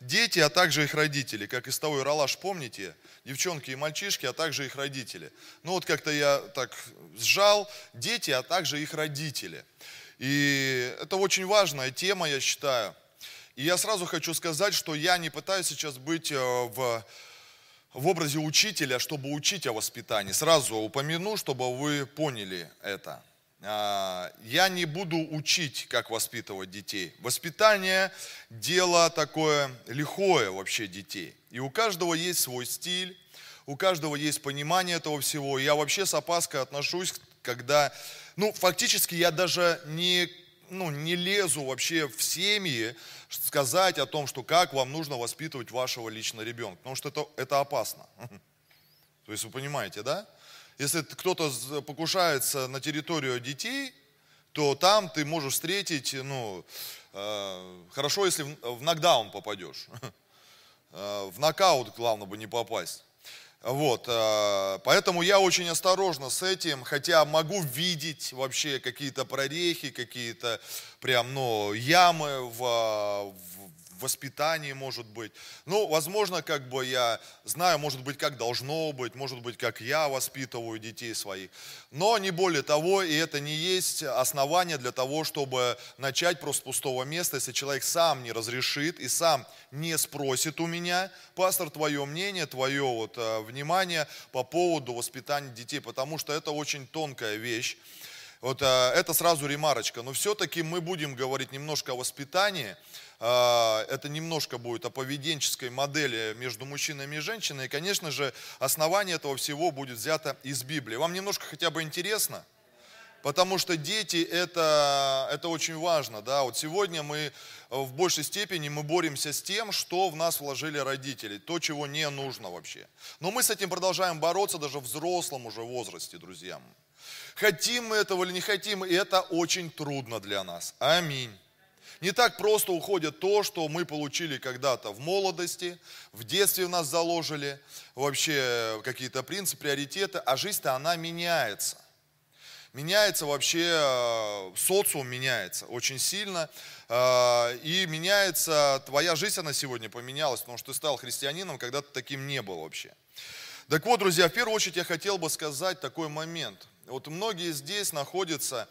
дети, а также их родители. Как из того Иралаш, помните? Девчонки и мальчишки, а также их родители. Ну вот как-то я так сжал. Дети, а также их родители. И это очень важная тема, я считаю. И я сразу хочу сказать, что я не пытаюсь сейчас быть э, в, в образе учителя, чтобы учить о воспитании. Сразу упомяну, чтобы вы поняли это. А, я не буду учить, как воспитывать детей. Воспитание – дело такое лихое вообще детей. И у каждого есть свой стиль, у каждого есть понимание этого всего. Я вообще с опаской отношусь, когда, ну, фактически я даже не, ну, не лезу вообще в семьи, сказать о том, что как вам нужно воспитывать вашего личного ребенка, потому что это, это опасно. То есть вы понимаете, да? Если кто-то покушается на территорию детей, то там ты можешь встретить, ну, э, хорошо, если в, в нокдаун попадешь. Э, в нокаут, главное бы, не попасть. Вот, э, поэтому я очень осторожно с этим, хотя могу видеть вообще какие-то прорехи, какие-то прям, ну, ямы в, в воспитании, может быть. Ну, возможно, как бы я знаю, может быть, как должно быть, может быть, как я воспитываю детей своих. Но не более того, и это не есть основание для того, чтобы начать просто с пустого места, если человек сам не разрешит и сам не спросит у меня, пастор, твое мнение, твое вот, э, внимание по поводу воспитания детей, потому что это очень тонкая вещь. Вот э, это сразу ремарочка. Но все-таки мы будем говорить немножко о воспитании, это немножко будет о поведенческой модели между мужчинами и женщиной. И, конечно же, основание этого всего будет взято из Библии. Вам немножко хотя бы интересно? Потому что дети это, это очень важно. Да? Вот сегодня мы в большей степени мы боремся с тем, что в нас вложили родители, то, чего не нужно вообще. Но мы с этим продолжаем бороться даже в взрослом уже возрасте, друзья. Хотим мы этого или не хотим, и это очень трудно для нас. Аминь. Не так просто уходит то, что мы получили когда-то в молодости, в детстве в нас заложили, вообще какие-то принципы, приоритеты, а жизнь-то она меняется. Меняется вообще, э, социум меняется очень сильно, э, и меняется, твоя жизнь, она сегодня поменялась, потому что ты стал христианином, когда ты таким не был вообще. Так вот, друзья, в первую очередь я хотел бы сказать такой момент. Вот многие здесь находятся,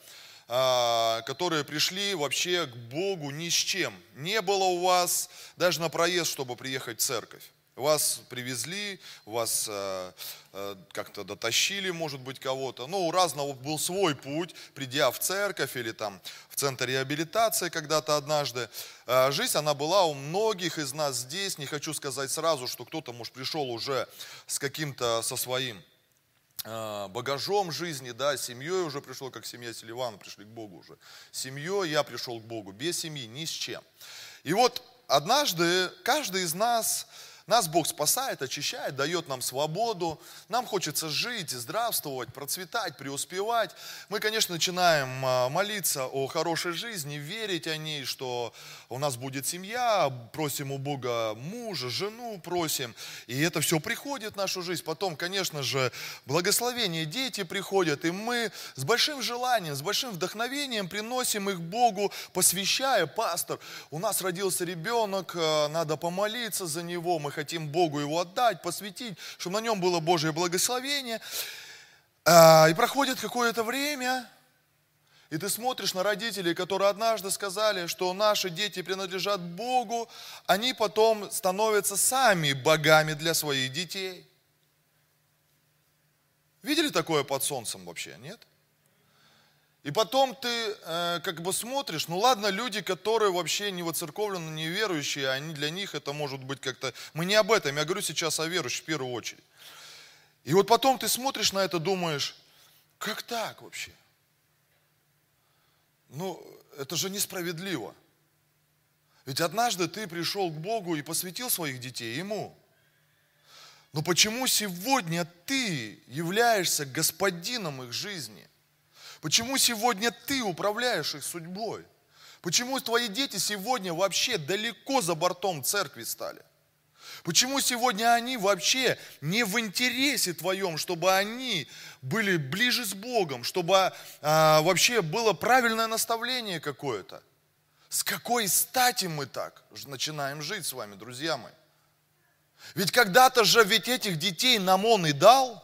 которые пришли вообще к Богу ни с чем. Не было у вас даже на проезд, чтобы приехать в церковь. Вас привезли, вас э, э, как-то дотащили, может быть, кого-то. Ну, у разного был свой путь, придя в церковь или там в центр реабилитации когда-то однажды. Жизнь, она была у многих из нас здесь. Не хочу сказать сразу, что кто-то, может, пришел уже с каким-то, со своим а, багажом жизни, да, семьей уже пришел, как семья Селивана, пришли к Богу уже. Семьей я пришел к Богу, без семьи, ни с чем. И вот однажды каждый из нас нас Бог спасает, очищает, дает нам свободу. Нам хочется жить, здравствовать, процветать, преуспевать. Мы, конечно, начинаем а, молиться о хорошей жизни, верить о ней, что у нас будет семья, просим у Бога мужа, жену просим. И это все приходит в нашу жизнь. Потом, конечно же, благословение, дети приходят, и мы с большим желанием, с большим вдохновением приносим их Богу, посвящая, пастор, у нас родился ребенок, а, надо помолиться за него, мы хотим Богу его отдать, посвятить, чтобы на нем было Божье благословение. А, и проходит какое-то время, и ты смотришь на родителей, которые однажды сказали, что наши дети принадлежат Богу, они потом становятся сами богами для своих детей. Видели такое под солнцем вообще, нет? И потом ты э, как бы смотришь, ну ладно, люди, которые вообще не воцерковлены, не верующие, они для них это может быть как-то... Мы не об этом, я говорю сейчас о верующих в первую очередь. И вот потом ты смотришь на это, думаешь, как так вообще? Ну, это же несправедливо. Ведь однажды ты пришел к Богу и посвятил своих детей Ему. Но почему сегодня ты являешься господином их жизни – Почему сегодня ты управляешь их судьбой? Почему твои дети сегодня вообще далеко за бортом церкви стали? Почему сегодня они вообще не в интересе твоем, чтобы они были ближе с Богом, чтобы а, вообще было правильное наставление какое-то? с какой стати мы так начинаем жить с вами, друзья мои? Ведь когда-то же ведь этих детей нам он и дал.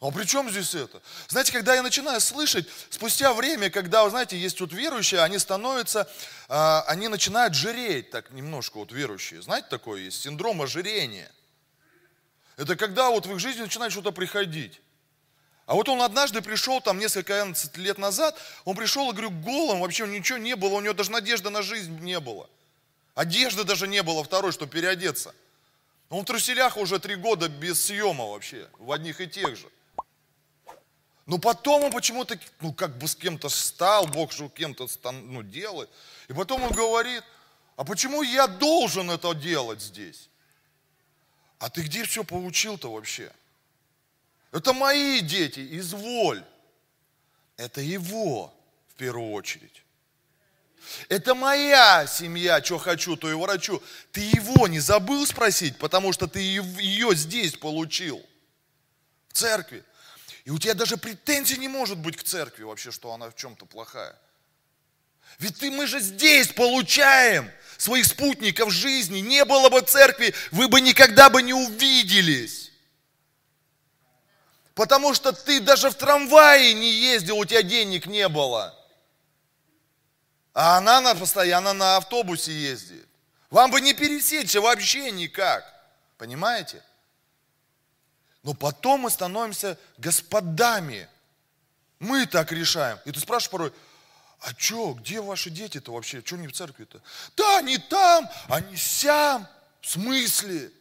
А при чем здесь это? Знаете, когда я начинаю слышать, спустя время, когда, знаете, есть вот верующие, они становятся, а, они начинают жиреть так немножко, вот верующие. Знаете, такое есть, синдром ожирения. Это когда вот в их жизни начинает что-то приходить. А вот он однажды пришел, там несколько лет назад, он пришел и говорю, голым, вообще ничего не было, у него даже надежды на жизнь не было. Одежды даже не было второй, чтобы переодеться. Он в труселях уже три года без съема вообще, в одних и тех же. Но потом он почему-то, ну, как бы с кем-то стал, Бог же кем-то ну, делает. И потом он говорит, а почему я должен это делать здесь? А ты где все получил-то вообще? Это мои дети, изволь. Это его в первую очередь. Это моя семья, что хочу, то и ворочу. Ты его не забыл спросить, потому что ты ее здесь получил. В церкви. И у тебя даже претензий не может быть к церкви вообще, что она в чем-то плохая. Ведь ты, мы же здесь получаем своих спутников жизни. Не было бы церкви, вы бы никогда бы не увиделись. Потому что ты даже в трамвае не ездил, у тебя денег не было. А она постоянно на автобусе ездит. Вам бы не пересечься вообще никак. Понимаете? Но потом мы становимся господами. Мы так решаем. И ты спрашиваешь порой, а что, где ваши дети-то вообще? Что не в церкви-то? Да, они там, они сям. В смысле?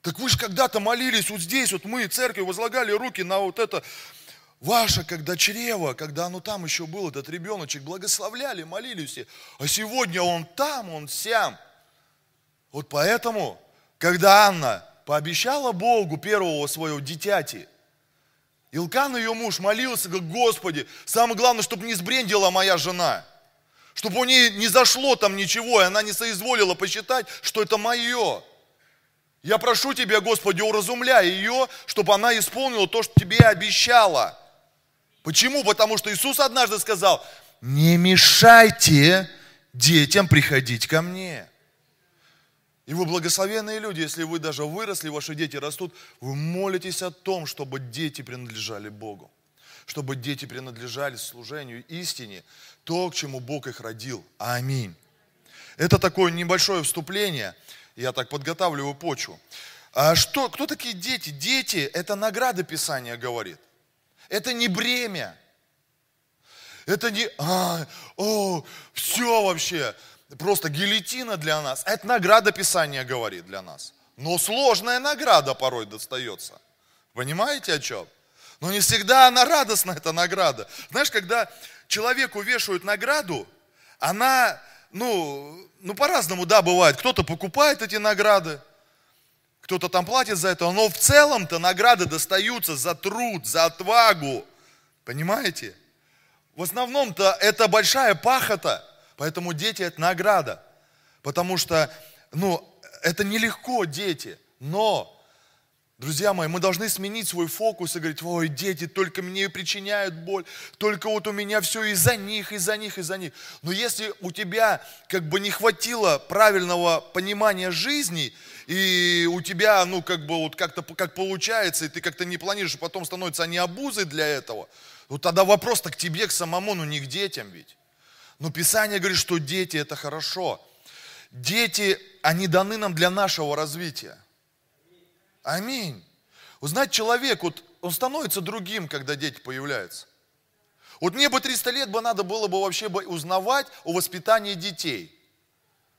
Так вы же когда-то молились вот здесь, вот мы, церкви, возлагали руки на вот это ваше, когда чрево, когда оно там еще был, этот ребеночек, благословляли, молились все. А сегодня он там, он сям. Вот поэтому, когда Анна пообещала Богу первого своего дитяти. Илкан, ее муж, молился, говорит, Господи, самое главное, чтобы не сбрендила моя жена. Чтобы у нее не зашло там ничего, и она не соизволила посчитать, что это мое. Я прошу Тебя, Господи, уразумляй ее, чтобы она исполнила то, что Тебе обещала. Почему? Потому что Иисус однажды сказал, не мешайте детям приходить ко мне. И вы благословенные люди, если вы даже выросли, ваши дети растут, вы молитесь о том, чтобы дети принадлежали Богу. Чтобы дети принадлежали служению истине, то, к чему Бог их родил. Аминь. Это такое небольшое вступление. Я так подготавливаю почву. А что, кто такие дети? Дети – это награда Писания говорит. Это не бремя. Это не, а, о, все вообще просто гильотина для нас. Это награда Писания говорит для нас. Но сложная награда порой достается. Понимаете о чем? Но не всегда она радостная, эта награда. Знаешь, когда человеку вешают награду, она, ну, ну по-разному, да, бывает. Кто-то покупает эти награды, кто-то там платит за это, но в целом-то награды достаются за труд, за отвагу. Понимаете? В основном-то это большая пахота – Поэтому дети – это награда. Потому что, ну, это нелегко, дети. Но, друзья мои, мы должны сменить свой фокус и говорить, ой, дети только мне причиняют боль, только вот у меня все из-за них, из-за них, из-за них. Но если у тебя как бы не хватило правильного понимания жизни, и у тебя, ну, как бы вот как-то как получается, и ты как-то не планируешь, и потом становятся они обузой для этого, вот тогда вопрос-то к тебе, к самому, ну не к детям ведь. Но Писание говорит, что дети это хорошо. Дети, они даны нам для нашего развития. Аминь. Вы знаете, человек, вот, он становится другим, когда дети появляются. Вот мне бы 300 лет бы надо было бы вообще бы узнавать о воспитании детей.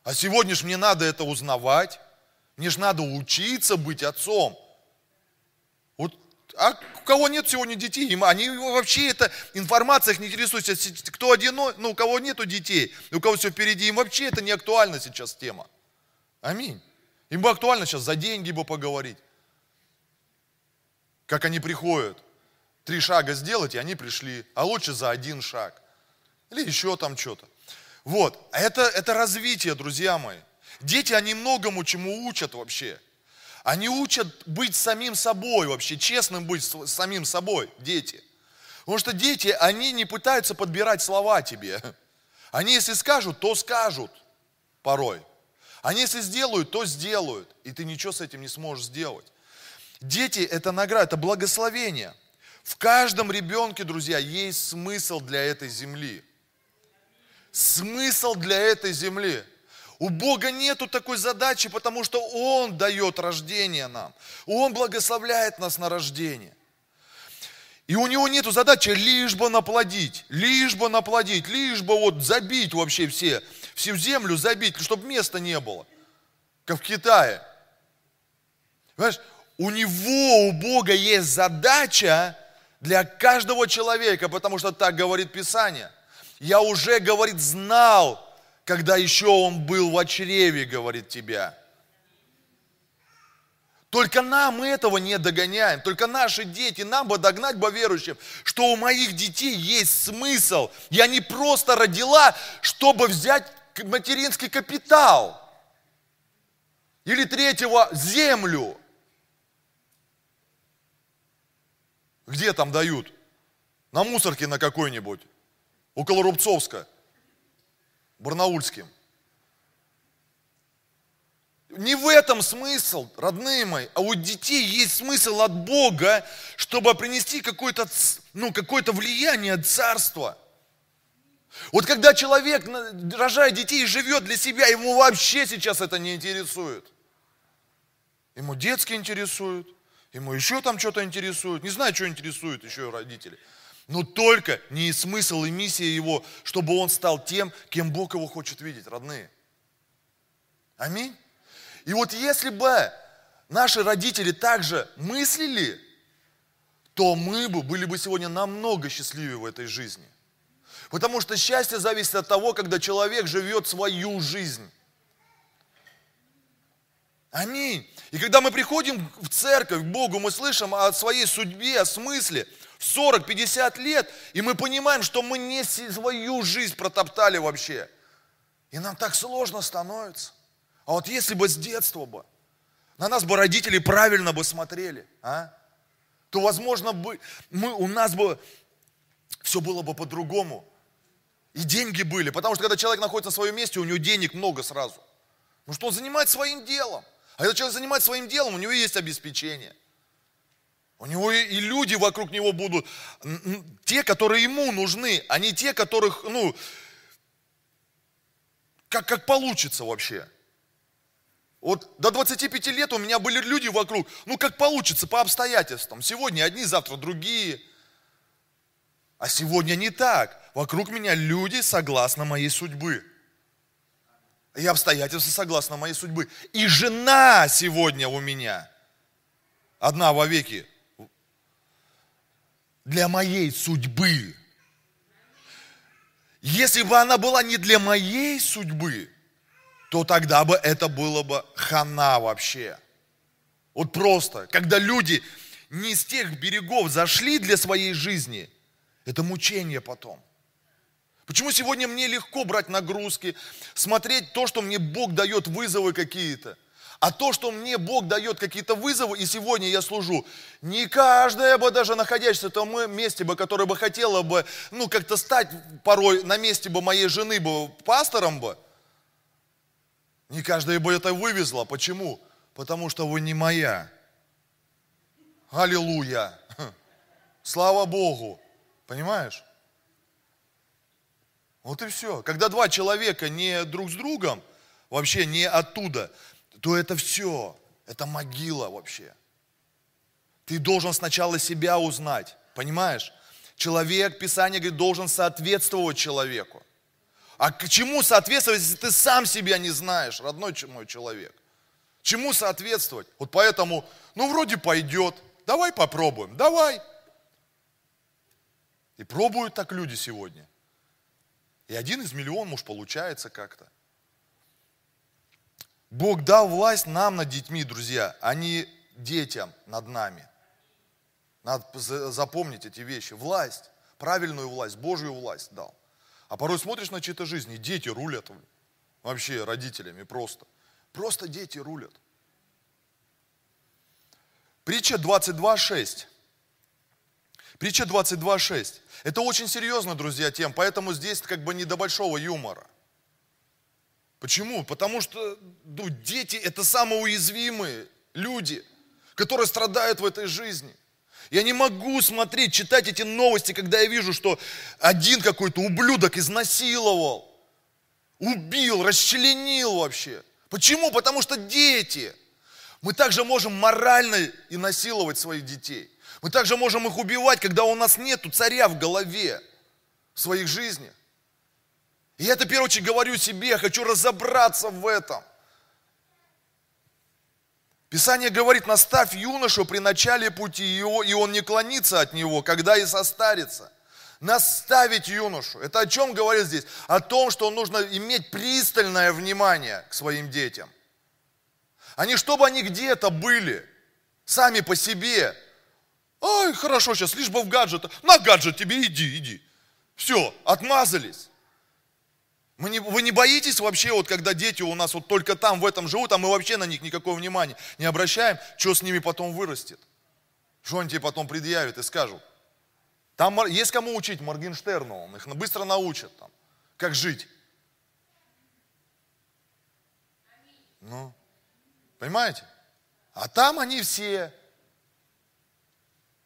А сегодня ж мне надо это узнавать. Мне же надо учиться быть отцом. Вот а у кого нет сегодня детей, они вообще это информация их не интересует. Кто одино, ну, у кого нету детей, у кого все впереди, им вообще это не актуальна сейчас тема. Аминь. Им бы актуально сейчас за деньги бы поговорить. Как они приходят. Три шага сделать, и они пришли. А лучше за один шаг. Или еще там что-то. Вот. Это, это развитие, друзья мои. Дети, они многому чему учат вообще. Они учат быть самим собой вообще, честным быть самим собой, дети. Потому что дети, они не пытаются подбирать слова тебе. Они если скажут, то скажут порой. Они если сделают, то сделают. И ты ничего с этим не сможешь сделать. Дети – это награда, это благословение. В каждом ребенке, друзья, есть смысл для этой земли. Смысл для этой земли. У Бога нету такой задачи, потому что Он дает рождение нам. Он благословляет нас на рождение. И у него нету задачи лишь бы наплодить, лишь бы наплодить, лишь бы вот забить вообще все, всю землю забить, чтобы места не было, как в Китае. Понимаешь, у него, у Бога есть задача для каждого человека, потому что так говорит Писание. Я уже, говорит, знал, когда еще он был в чреве, говорит тебя. Только нам мы этого не догоняем. Только наши дети, нам бы догнать бы верующим, что у моих детей есть смысл. Я не просто родила, чтобы взять материнский капитал. Или третьего, землю. Где там дают? На мусорке на какой-нибудь. Около Рубцовска. Барнаульским. Не в этом смысл, родные мои, а у детей есть смысл от Бога, чтобы принести какое-то ну, какое влияние царства. Вот когда человек рожает детей живет для себя, ему вообще сейчас это не интересует. Ему детский интересует, ему еще там что-то интересует. Не знаю, что интересует еще родители. Но только не смысл и миссия его, чтобы он стал тем, кем Бог его хочет видеть, родные. Аминь. И вот если бы наши родители также мыслили, то мы бы были бы сегодня намного счастливее в этой жизни. Потому что счастье зависит от того, когда человек живет свою жизнь. Аминь. И когда мы приходим в церковь, к Богу, мы слышим о своей судьбе, о смысле, 40-50 лет, и мы понимаем, что мы не свою жизнь протоптали вообще. И нам так сложно становится. А вот если бы с детства бы, на нас бы родители правильно бы смотрели, а? то, возможно, бы, мы, у нас бы все было бы по-другому. И деньги были. Потому что когда человек находится на своем месте, у него денег много сразу. Ну что он занимается своим делом. А когда человек занимается своим делом, у него есть обеспечение. У него и люди вокруг него будут, те, которые ему нужны, а не те, которых, ну, как, как получится вообще. Вот до 25 лет у меня были люди вокруг, ну как получится, по обстоятельствам. Сегодня одни, завтра другие. А сегодня не так. Вокруг меня люди согласно моей судьбы. И обстоятельства согласно моей судьбы. И жена сегодня у меня. Одна во веки. Для моей судьбы. Если бы она была не для моей судьбы, то тогда бы это было бы хана вообще. Вот просто, когда люди не с тех берегов зашли для своей жизни, это мучение потом. Почему сегодня мне легко брать нагрузки, смотреть то, что мне Бог дает вызовы какие-то, а то, что мне Бог дает какие-то вызовы, и сегодня я служу, не каждая бы даже находящаяся в том месте бы, которая бы хотела бы, ну, как-то стать порой на месте бы моей жены бы пастором бы, не каждая бы это вывезла. Почему? Потому что вы не моя. Аллилуйя. Слава Богу. Понимаешь? Вот и все. Когда два человека не друг с другом, вообще не оттуда, то это все. Это могила вообще. Ты должен сначала себя узнать. Понимаешь? Человек, Писание говорит, должен соответствовать человеку. А к чему соответствовать, если ты сам себя не знаешь, родной мой человек? Чему соответствовать? Вот поэтому, ну вроде пойдет, давай попробуем, давай. И пробуют так люди сегодня. И один из миллионов, может, получается как-то. Бог дал власть нам над детьми, друзья, а не детям над нами. Надо запомнить эти вещи. Власть, правильную власть, Божью власть дал. А порой смотришь на чьи-то жизни, дети рулят вообще родителями просто. Просто дети рулят. Притча 22.6. Притча 22.6. Это очень серьезно, друзья, тем, поэтому здесь как бы не до большого юмора. Почему? Потому что ну, дети это самые уязвимые люди, которые страдают в этой жизни. Я не могу смотреть, читать эти новости, когда я вижу, что один какой-то ублюдок изнасиловал, убил, расчленил вообще. Почему? Потому что дети. Мы также можем морально и насиловать своих детей. Мы также можем их убивать, когда у нас нет царя в голове, в своих жизнях. И я это, в первую очередь, говорю себе, я хочу разобраться в этом. Писание говорит, наставь юношу при начале пути, и он не клонится от него, когда и состарится. Наставить юношу. Это о чем говорит здесь? О том, что нужно иметь пристальное внимание к своим детям. А не чтобы они где-то были, сами по себе. Ой, хорошо сейчас, лишь бы в гаджет. На гаджет тебе иди, иди. Все, отмазались. Мы не, вы не боитесь вообще, вот когда дети у нас вот только там, в этом живут, а мы вообще на них никакого внимания не обращаем, что с ними потом вырастет? Что они тебе потом предъявят и скажут? Там есть кому учить Моргенштерну, он их быстро научит, там, как жить. Ну, понимаете? А там они все.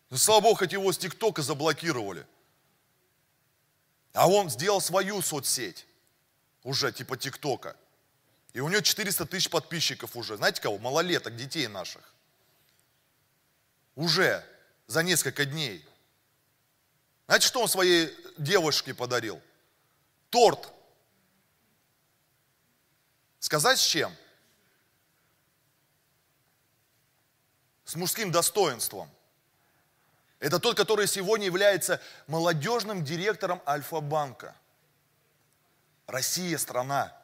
Ну, слава Богу, хоть его с ТикТока заблокировали. А он сделал свою соцсеть уже типа ТикТока. И у него 400 тысяч подписчиков уже. Знаете кого? Малолеток, детей наших. Уже за несколько дней. Знаете, что он своей девушке подарил? Торт. Сказать с чем? С мужским достоинством. Это тот, который сегодня является молодежным директором Альфа-банка. Россия страна.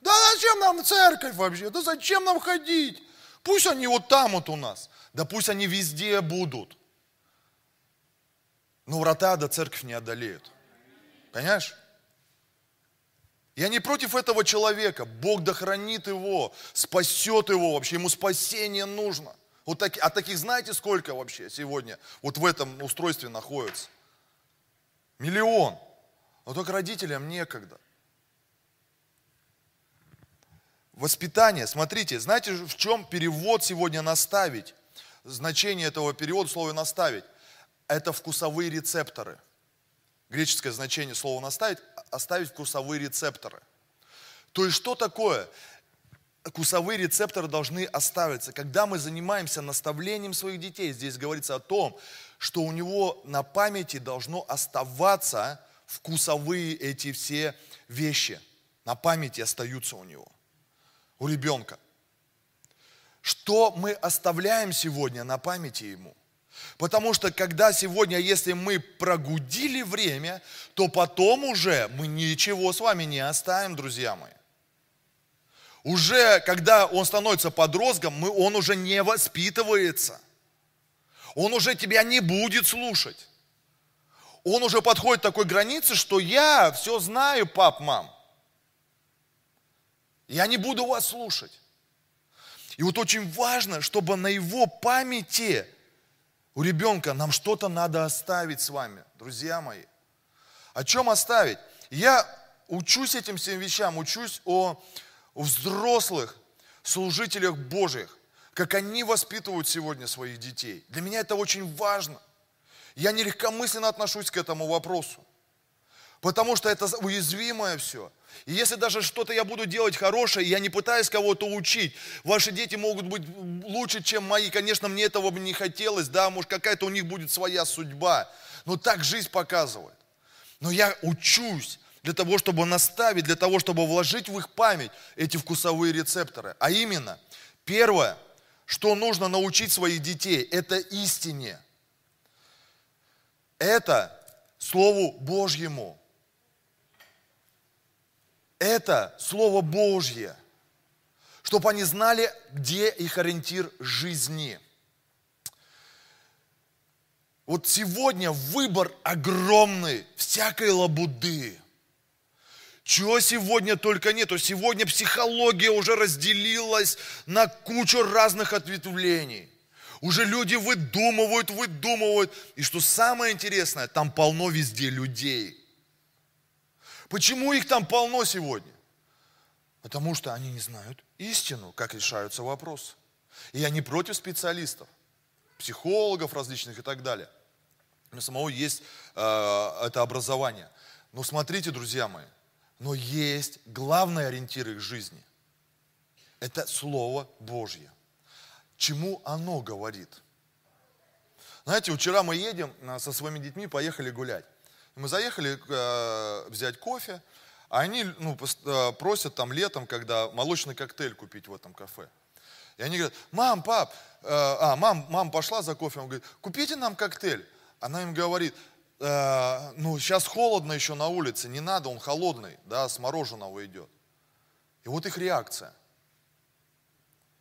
Да зачем нам церковь вообще? Да зачем нам ходить? Пусть они вот там вот у нас. Да пусть они везде будут. Но врата до церковь не одолеют. Понимаешь? Я не против этого человека. Бог дохранит его, спасет его вообще. Ему спасение нужно. Вот так, а таких знаете сколько вообще сегодня вот в этом устройстве находится? Миллион. Но только родителям некогда. Воспитание, смотрите, знаете, в чем перевод сегодня наставить? Значение этого перевода слова наставить. Это вкусовые рецепторы. Греческое значение слова наставить, оставить вкусовые рецепторы. То есть что такое? Вкусовые рецепторы должны оставиться. Когда мы занимаемся наставлением своих детей, здесь говорится о том, что у него на памяти должно оставаться вкусовые эти все вещи на памяти остаются у него, у ребенка. Что мы оставляем сегодня на памяти ему? Потому что когда сегодня, если мы прогудили время, то потом уже мы ничего с вами не оставим, друзья мои. Уже когда он становится подростком, мы, он уже не воспитывается. Он уже тебя не будет слушать он уже подходит к такой границе, что я все знаю, пап, мам. Я не буду вас слушать. И вот очень важно, чтобы на его памяти у ребенка нам что-то надо оставить с вами, друзья мои. О чем оставить? Я учусь этим всем вещам, учусь о, взрослых служителях Божьих, как они воспитывают сегодня своих детей. Для меня это очень важно – я не легкомысленно отношусь к этому вопросу. Потому что это уязвимое все. И если даже что-то я буду делать хорошее, я не пытаюсь кого-то учить, ваши дети могут быть лучше, чем мои. Конечно, мне этого бы не хотелось, да, может, какая-то у них будет своя судьба. Но так жизнь показывает. Но я учусь для того, чтобы наставить, для того, чтобы вложить в их память эти вкусовые рецепторы. А именно, первое, что нужно научить своих детей, это истине это Слову Божьему. Это Слово Божье. Чтобы они знали, где их ориентир жизни. Вот сегодня выбор огромный всякой лабуды. Чего сегодня только нету. Сегодня психология уже разделилась на кучу разных ответвлений. Уже люди выдумывают, выдумывают. И что самое интересное, там полно везде людей. Почему их там полно сегодня? Потому что они не знают истину, как решаются вопросы. И я не против специалистов, психологов различных и так далее. У меня самого есть э, это образование. Но смотрите, друзья мои, но есть главный ориентир их жизни. Это Слово Божье. Чему оно говорит? Знаете, вчера мы едем э, со своими детьми, поехали гулять. Мы заехали э, взять кофе, а они ну, э, просят там летом, когда молочный коктейль купить в этом кафе. И они говорят, мам, пап, э, а, мам, мам пошла за кофе, он говорит, купите нам коктейль. Она им говорит, э, ну, сейчас холодно еще на улице, не надо, он холодный, да, с мороженого идет. И вот их реакция.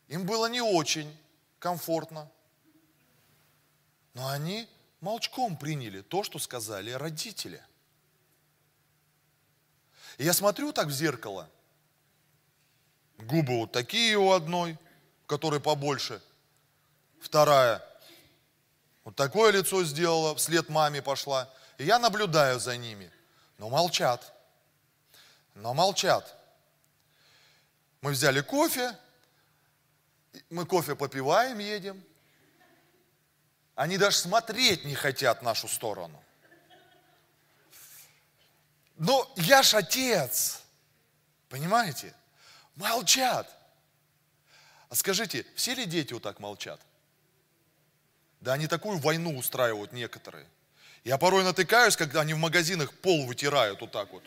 Им было не очень комфортно, но они молчком приняли то, что сказали родители. И я смотрю так в зеркало, губы вот такие у одной, которой побольше, вторая вот такое лицо сделала, вслед маме пошла. И я наблюдаю за ними, но молчат. Но молчат. Мы взяли кофе, мы кофе попиваем, едем. Они даже смотреть не хотят в нашу сторону. Но я ж отец. Понимаете? Молчат. А скажите, все ли дети вот так молчат? Да они такую войну устраивают некоторые. Я порой натыкаюсь, когда они в магазинах пол вытирают вот так вот.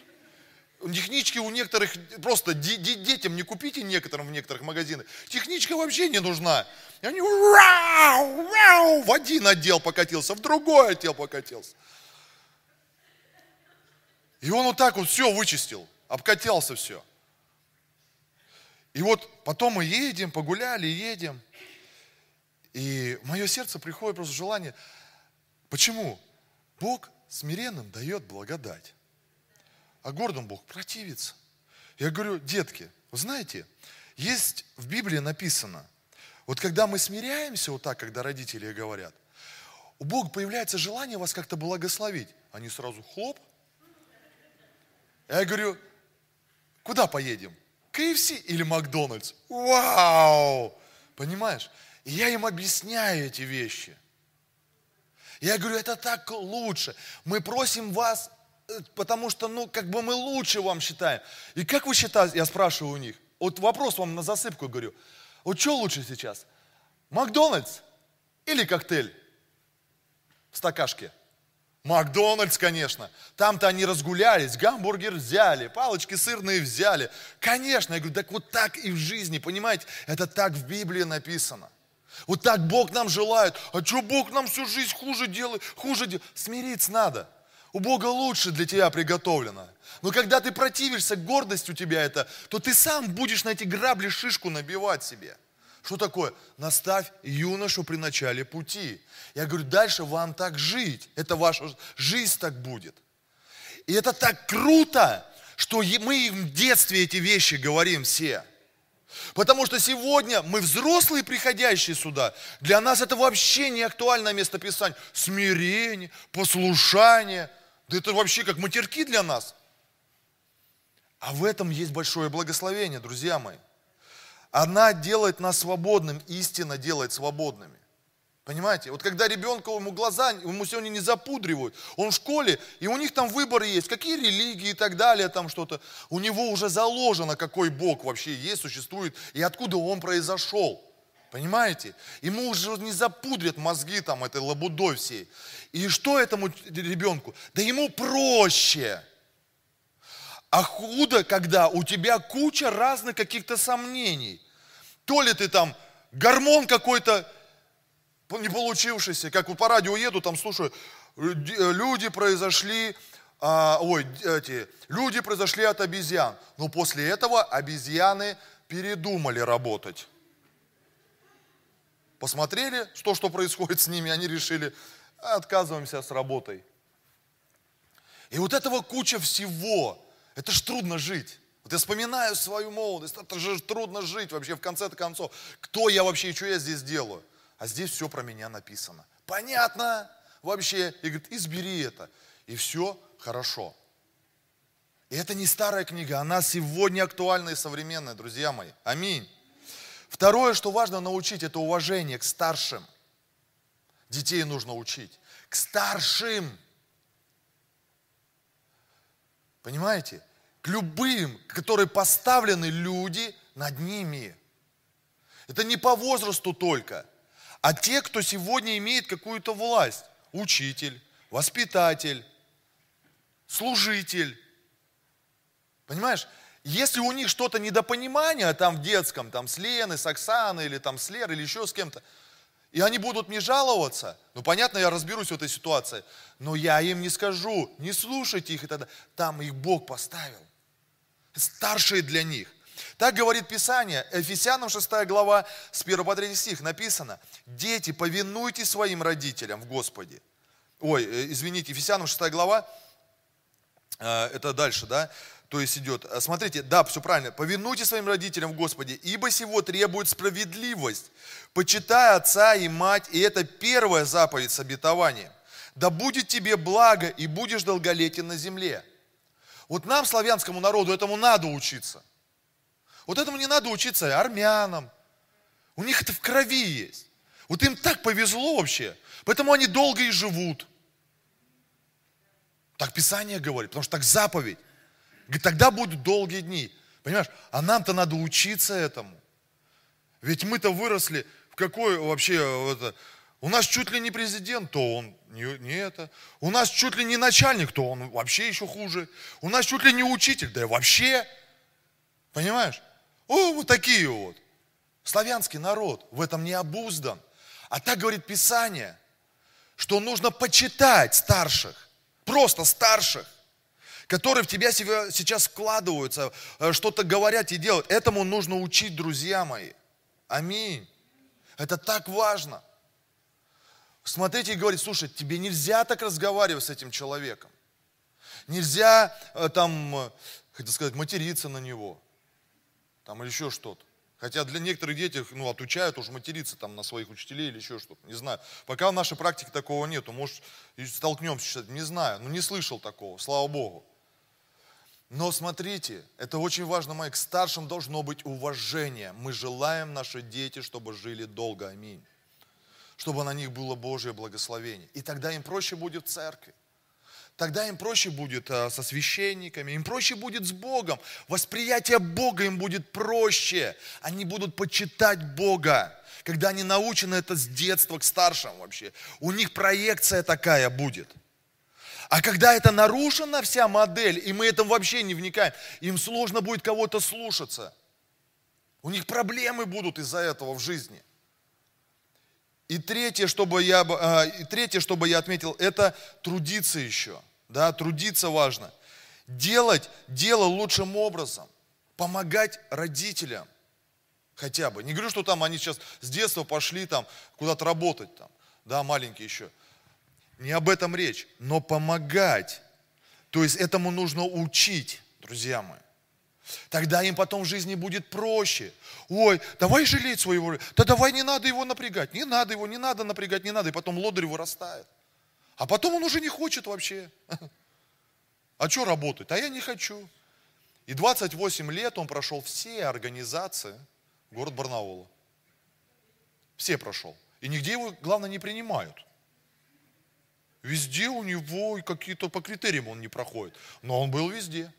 Технички у некоторых, просто детям не купите некоторым в некоторых магазинах. Техничка вообще не нужна. И они вау, вау, в один отдел покатился, в другой отдел покатился. И он вот так вот все вычистил, обкатился все. И вот потом мы едем, погуляли, едем. И в мое сердце приходит просто желание. Почему? Бог смиренным дает благодать а гордым Бог противится. Я говорю, детки, вы знаете, есть в Библии написано, вот когда мы смиряемся вот так, когда родители говорят, у Бога появляется желание вас как-то благословить. Они сразу хлоп. Я говорю, куда поедем? КФС или Макдональдс? Вау! Понимаешь? И я им объясняю эти вещи. Я говорю, это так лучше. Мы просим вас потому что, ну, как бы мы лучше вам считаем. И как вы считаете, я спрашиваю у них, вот вопрос вам на засыпку говорю, вот что лучше сейчас, Макдональдс или коктейль в стакашке? Макдональдс, конечно. Там-то они разгулялись, гамбургер взяли, палочки сырные взяли. Конечно, я говорю, так вот так и в жизни, понимаете? Это так в Библии написано. Вот так Бог нам желает. А что Бог нам всю жизнь хуже делает? Хуже делает? Смириться надо. У Бога лучше для тебя приготовлено. Но когда ты противишься, гордость у тебя это, то ты сам будешь на эти грабли шишку набивать себе. Что такое? Наставь юношу при начале пути. Я говорю, дальше вам так жить. Это ваша жизнь так будет. И это так круто, что мы им в детстве эти вещи говорим все. Потому что сегодня мы взрослые, приходящие сюда, для нас это вообще не актуальное местописание. Смирение, послушание – да это вообще как матерки для нас. А в этом есть большое благословение, друзья мои. Она делает нас свободным, истина делает свободными. Понимаете? Вот когда ребенка, ему глаза, ему сегодня не запудривают, он в школе, и у них там выбор есть, какие религии и так далее, там что-то. У него уже заложено, какой Бог вообще есть, существует, и откуда он произошел. Понимаете? Ему уже не запудрят мозги там этой лабудой всей. И что этому ребенку? Да ему проще. А худо, когда у тебя куча разных каких-то сомнений. То ли ты там гормон какой-то не получившийся, как по радио еду, там слушаю, люди произошли, а, ой, эти, люди произошли от обезьян. Но после этого обезьяны передумали работать посмотрели, что, что происходит с ними, они решили, отказываемся с работой. И вот этого куча всего, это ж трудно жить. Вот я вспоминаю свою молодость, это же трудно жить вообще в конце-то концов. Кто я вообще и что я здесь делаю? а здесь все про меня написано. Понятно? Вообще. И говорит, избери это. И все хорошо. И это не старая книга, она сегодня актуальна и современная, друзья мои. Аминь. Второе, что важно научить, это уважение к старшим. Детей нужно учить. К старшим. Понимаете? К любым, которые поставлены люди над ними. Это не по возрасту только, а те, кто сегодня имеет какую-то власть. Учитель, воспитатель, служитель. Понимаешь? Если у них что-то недопонимание там в детском, там с Леной, с Оксаной, или там с Лерой, или еще с кем-то, и они будут мне жаловаться, ну понятно, я разберусь в этой ситуации, но я им не скажу, не слушайте их и тогда. Там их Бог поставил. Старшие для них. Так говорит Писание, Ефесянам 6 глава, с 1 по 3 стих написано, «Дети, повинуйтесь своим родителям в Господе». Ой, э, извините, Ефесянам 6 глава, э, это дальше, да, то есть идет. Э, смотрите, да, все правильно. Повинуйтесь своим родителям в Господе, ибо сего требует справедливость. Почитай отца и мать, и это первая заповедь с обетованием. Да будет тебе благо, и будешь долголетен на земле. Вот нам, славянскому народу, этому надо учиться. Вот этому не надо учиться армянам. У них это в крови есть. Вот им так повезло вообще. Поэтому они долго и живут. Так Писание говорит, потому что так заповедь. Говорит, тогда будут долгие дни. Понимаешь? А нам-то надо учиться этому. Ведь мы-то выросли в какой вообще, это, у нас чуть ли не президент, то он не, не это. У нас чуть ли не начальник, то он вообще еще хуже. У нас чуть ли не учитель, да и вообще. Понимаешь? О, вот такие вот. Славянский народ в этом не обуздан. А так говорит Писание, что нужно почитать старших, просто старших, которые в тебя сейчас вкладываются, э, что-то говорят и делают. Этому нужно учить, друзья мои. Аминь. Это так важно. Смотрите и говорит, слушай, тебе нельзя так разговаривать с этим человеком. Нельзя э, там, э, хотел сказать, материться на него там или еще что-то. Хотя для некоторых детей, ну, отучают уж материться там на своих учителей или еще что-то, не знаю. Пока в нашей практике такого нету, может, столкнемся сейчас, не знаю, ну, не слышал такого, слава Богу. Но смотрите, это очень важно, мои, к старшим должно быть уважение. Мы желаем наши дети, чтобы жили долго, аминь. Чтобы на них было Божье благословение. И тогда им проще будет в церкви тогда им проще будет э, со священниками, им проще будет с Богом. Восприятие Бога им будет проще. Они будут почитать Бога, когда они научены это с детства к старшим вообще. У них проекция такая будет. А когда это нарушена вся модель, и мы этом вообще не вникаем, им сложно будет кого-то слушаться. У них проблемы будут из-за этого в жизни. И третье, чтобы я, а, и третье, чтобы я отметил, это трудиться еще. Да, трудиться важно. Делать дело лучшим образом. Помогать родителям хотя бы. Не говорю, что там они сейчас с детства пошли там куда-то работать там, да, маленькие еще. Не об этом речь, но помогать. То есть этому нужно учить, друзья мои. Тогда им потом в жизни будет проще. Ой, давай жалеть своего. Да давай не надо его напрягать. Не надо его, не надо напрягать, не надо. И потом лодырь вырастает. А потом он уже не хочет вообще. А что работать? А я не хочу. И 28 лет он прошел все организации город Барнаула. Все прошел. И нигде его, главное, не принимают. Везде у него какие-то по критериям он не проходит. Но он был везде.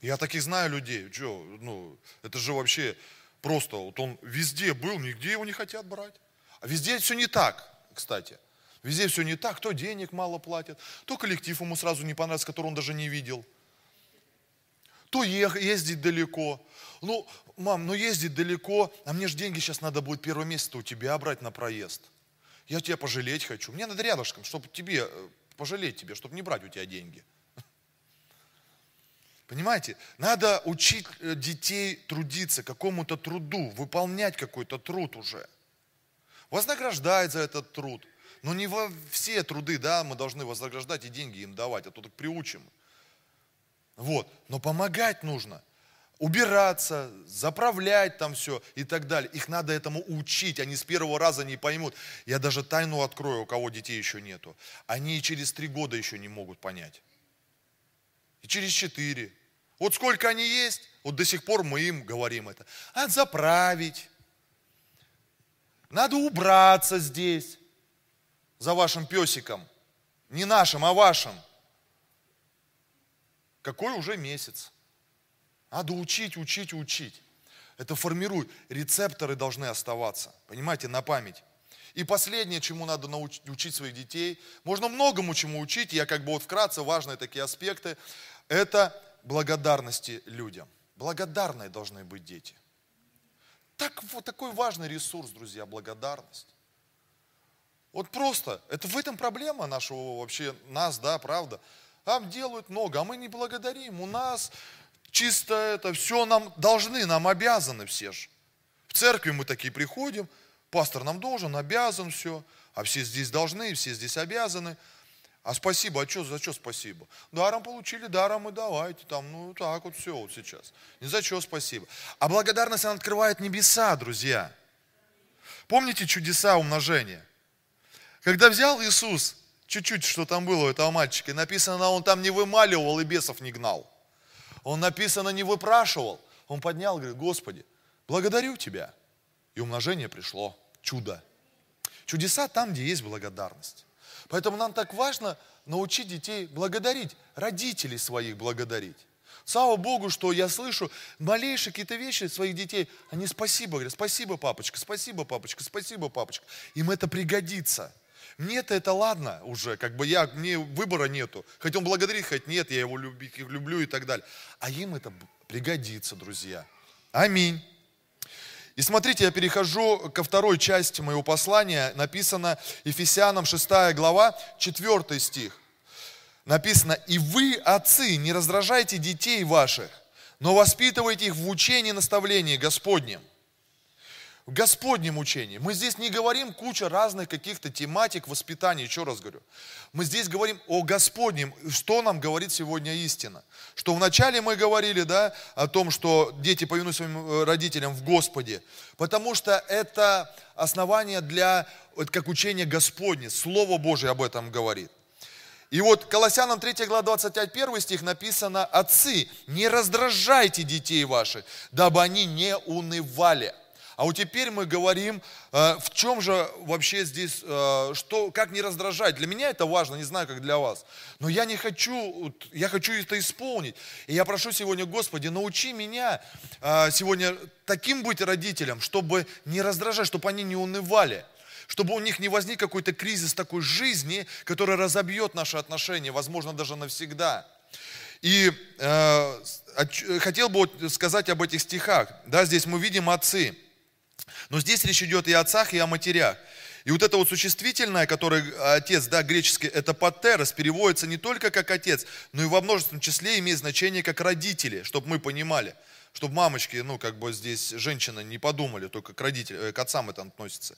Я таких знаю людей. Че, ну, это же вообще просто, вот он везде был, нигде его не хотят брать. А везде все не так, кстати. Везде все не так, то денег мало платят, то коллектив ему сразу не понравился, который он даже не видел. То ездить далеко. Ну, мам, ну ездить далеко, а мне же деньги сейчас надо будет первое месяц у тебя брать на проезд. Я тебя пожалеть хочу. Мне надо рядышком, чтобы тебе, э, пожалеть тебе, чтобы не брать у тебя деньги. Понимаете, надо учить э, детей трудиться, какому-то труду, выполнять какой-то труд уже. Вознаграждать за этот труд. Но не во все труды, да, мы должны вознаграждать и деньги им давать, а то так приучим. Вот, но помогать нужно. Убираться, заправлять там все и так далее. Их надо этому учить, они с первого раза не поймут. Я даже тайну открою, у кого детей еще нету. Они и через три года еще не могут понять. И через четыре. Вот сколько они есть, вот до сих пор мы им говорим это. А заправить. Надо убраться здесь за вашим песиком. Не нашим, а вашим. Какой уже месяц? Надо учить, учить, учить. Это формирует. Рецепторы должны оставаться. Понимаете, на память. И последнее, чему надо научить, учить своих детей, можно многому чему учить, я как бы вот вкратце, важные такие аспекты, это благодарности людям. Благодарные должны быть дети. Так, вот такой важный ресурс, друзья, благодарность. Вот просто, это в этом проблема нашего вообще, нас, да, правда. Нам делают много, а мы не благодарим. У нас чисто это все нам должны, нам обязаны все же. В церкви мы такие приходим, пастор нам должен, обязан все, а все здесь должны, все здесь обязаны. А спасибо, а что, за что спасибо? Даром получили, даром и давайте, там, ну так вот все вот сейчас. Ни за что спасибо. А благодарность, она открывает небеса, друзья. Помните чудеса умножения? Когда взял Иисус, чуть-чуть, что там было у этого мальчика, написано, он там не вымаливал и бесов не гнал. Он написано не выпрашивал. Он поднял, говорит, Господи, благодарю Тебя. И умножение пришло, чудо. Чудеса там, где есть благодарность. Поэтому нам так важно научить детей благодарить, родителей своих благодарить. Слава Богу, что я слышу малейшие какие-то вещи своих детей, они спасибо говорят, спасибо, папочка, спасибо, папочка, спасибо, папочка. Им это пригодится. Мне-то это ладно уже, как бы я, мне выбора нету. Хоть он благодарит, хоть нет, я его люблю, люблю и так далее. А им это пригодится, друзья. Аминь. И смотрите, я перехожу ко второй части моего послания. Написано Ефесянам 6 глава, 4 стих. Написано, «И вы, отцы, не раздражайте детей ваших, но воспитывайте их в учении и наставлении Господнем, в Господнем учении. Мы здесь не говорим куча разных каких-то тематик воспитания, еще раз говорю. Мы здесь говорим о Господнем, что нам говорит сегодня истина. Что вначале мы говорили, да, о том, что дети повинуют своим э, родителям в Господе, потому что это основание для, как учение Господне, Слово Божие об этом говорит. И вот Колоссянам 3 глава 21 стих написано, «Отцы, не раздражайте детей ваших, дабы они не унывали». А вот теперь мы говорим, э, в чем же вообще здесь, э, что, как не раздражать. Для меня это важно, не знаю, как для вас. Но я не хочу, я хочу это исполнить. И я прошу сегодня, Господи, научи меня э, сегодня таким быть родителем, чтобы не раздражать, чтобы они не унывали чтобы у них не возник какой-то кризис такой жизни, который разобьет наши отношения, возможно, даже навсегда. И э, хотел бы сказать об этих стихах. Да, здесь мы видим отцы. Но здесь речь идет и о отцах, и о матерях. И вот это вот существительное, которое отец, да, греческий, это патерос, переводится не только как отец, но и во множественном числе имеет значение как родители, чтобы мы понимали. Чтобы мамочки, ну, как бы здесь женщины не подумали, только к родителям, э, к отцам это относится.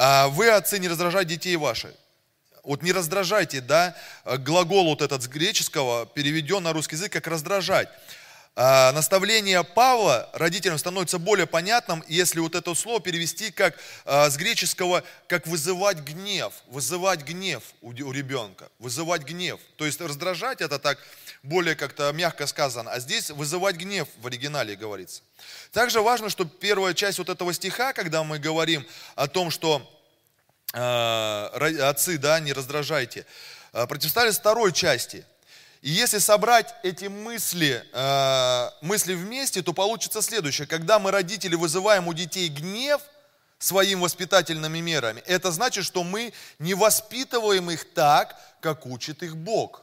А вы, отцы, не раздражайте детей ваших. Вот не раздражайте, да, глагол вот этот с греческого переведен на русский язык как раздражать. А, наставление Павла родителям становится более понятным, если вот это слово перевести как а, с греческого, как вызывать гнев, вызывать гнев у, ребенка, вызывать гнев. То есть раздражать это так более как-то мягко сказано, а здесь вызывать гнев в оригинале говорится. Также важно, что первая часть вот этого стиха, когда мы говорим о том, что э, отцы, да, не раздражайте, противоставили второй части – и если собрать эти мысли, э, мысли вместе, то получится следующее. Когда мы, родители, вызываем у детей гнев своими воспитательными мерами, это значит, что мы не воспитываем их так, как учит их Бог.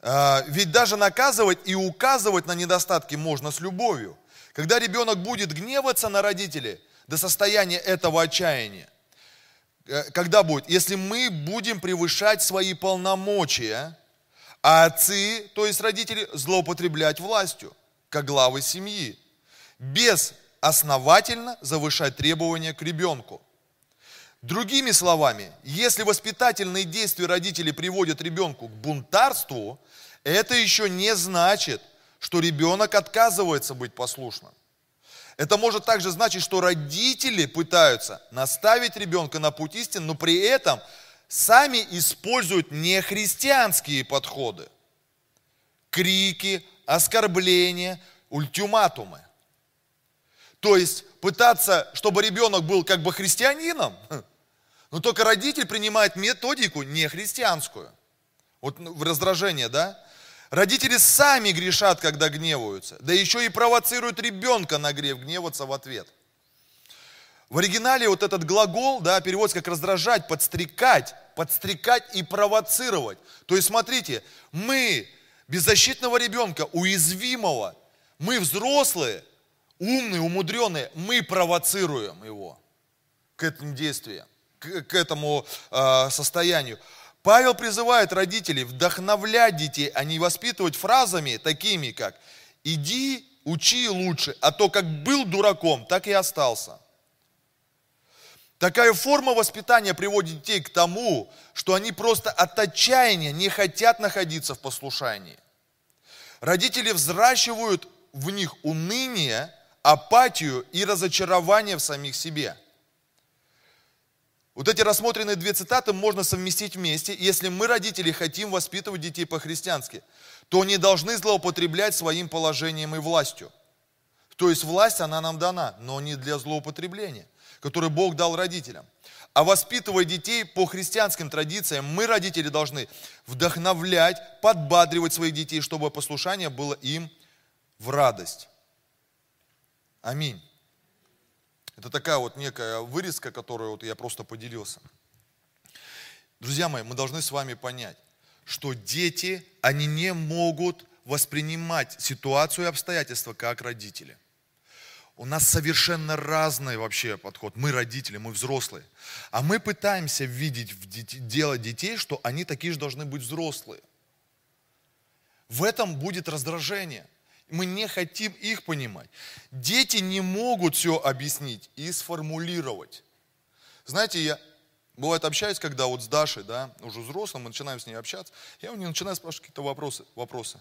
Э, ведь даже наказывать и указывать на недостатки можно с любовью. Когда ребенок будет гневаться на родителей до состояния этого отчаяния, э, когда будет? Если мы будем превышать свои полномочия, а отцы, то есть родители, злоупотреблять властью, как главы семьи, без основательно завышать требования к ребенку. Другими словами, если воспитательные действия родителей приводят ребенку к бунтарству, это еще не значит, что ребенок отказывается быть послушным. Это может также значить, что родители пытаются наставить ребенка на путь истин, но при этом сами используют нехристианские подходы. Крики, оскорбления, ультиматумы. То есть пытаться, чтобы ребенок был как бы христианином, но только родитель принимает методику нехристианскую. Вот в раздражение, да? Родители сами грешат, когда гневаются, да еще и провоцируют ребенка на гнев, гневаться в ответ. В оригинале вот этот глагол, да, переводится как раздражать, подстрекать, подстрекать и провоцировать. То есть смотрите, мы беззащитного ребенка, уязвимого, мы взрослые, умные, умудренные, мы провоцируем его к этим действиям, к, к этому э, состоянию. Павел призывает родителей вдохновлять детей, а не воспитывать фразами такими, как «иди, учи лучше, а то как был дураком, так и остался». Такая форма воспитания приводит детей к тому, что они просто от отчаяния не хотят находиться в послушании. Родители взращивают в них уныние, апатию и разочарование в самих себе – вот эти рассмотренные две цитаты можно совместить вместе. Если мы, родители, хотим воспитывать детей по-христиански, то не должны злоупотреблять своим положением и властью. То есть власть, она нам дана, но не для злоупотребления, которое Бог дал родителям. А воспитывая детей по христианским традициям, мы, родители, должны вдохновлять, подбадривать своих детей, чтобы послушание было им в радость. Аминь. Это такая вот некая вырезка, которую вот я просто поделился. Друзья мои, мы должны с вами понять, что дети, они не могут воспринимать ситуацию и обстоятельства как родители. У нас совершенно разный вообще подход. Мы родители, мы взрослые. А мы пытаемся видеть в дело детей, что они такие же должны быть взрослые. В этом будет раздражение. Мы не хотим их понимать. Дети не могут все объяснить и сформулировать. Знаете, я бывает общаюсь, когда вот с Дашей, да, уже взрослым, мы начинаем с ней общаться, я у нее начинаю спрашивать какие-то вопросы. вопросы.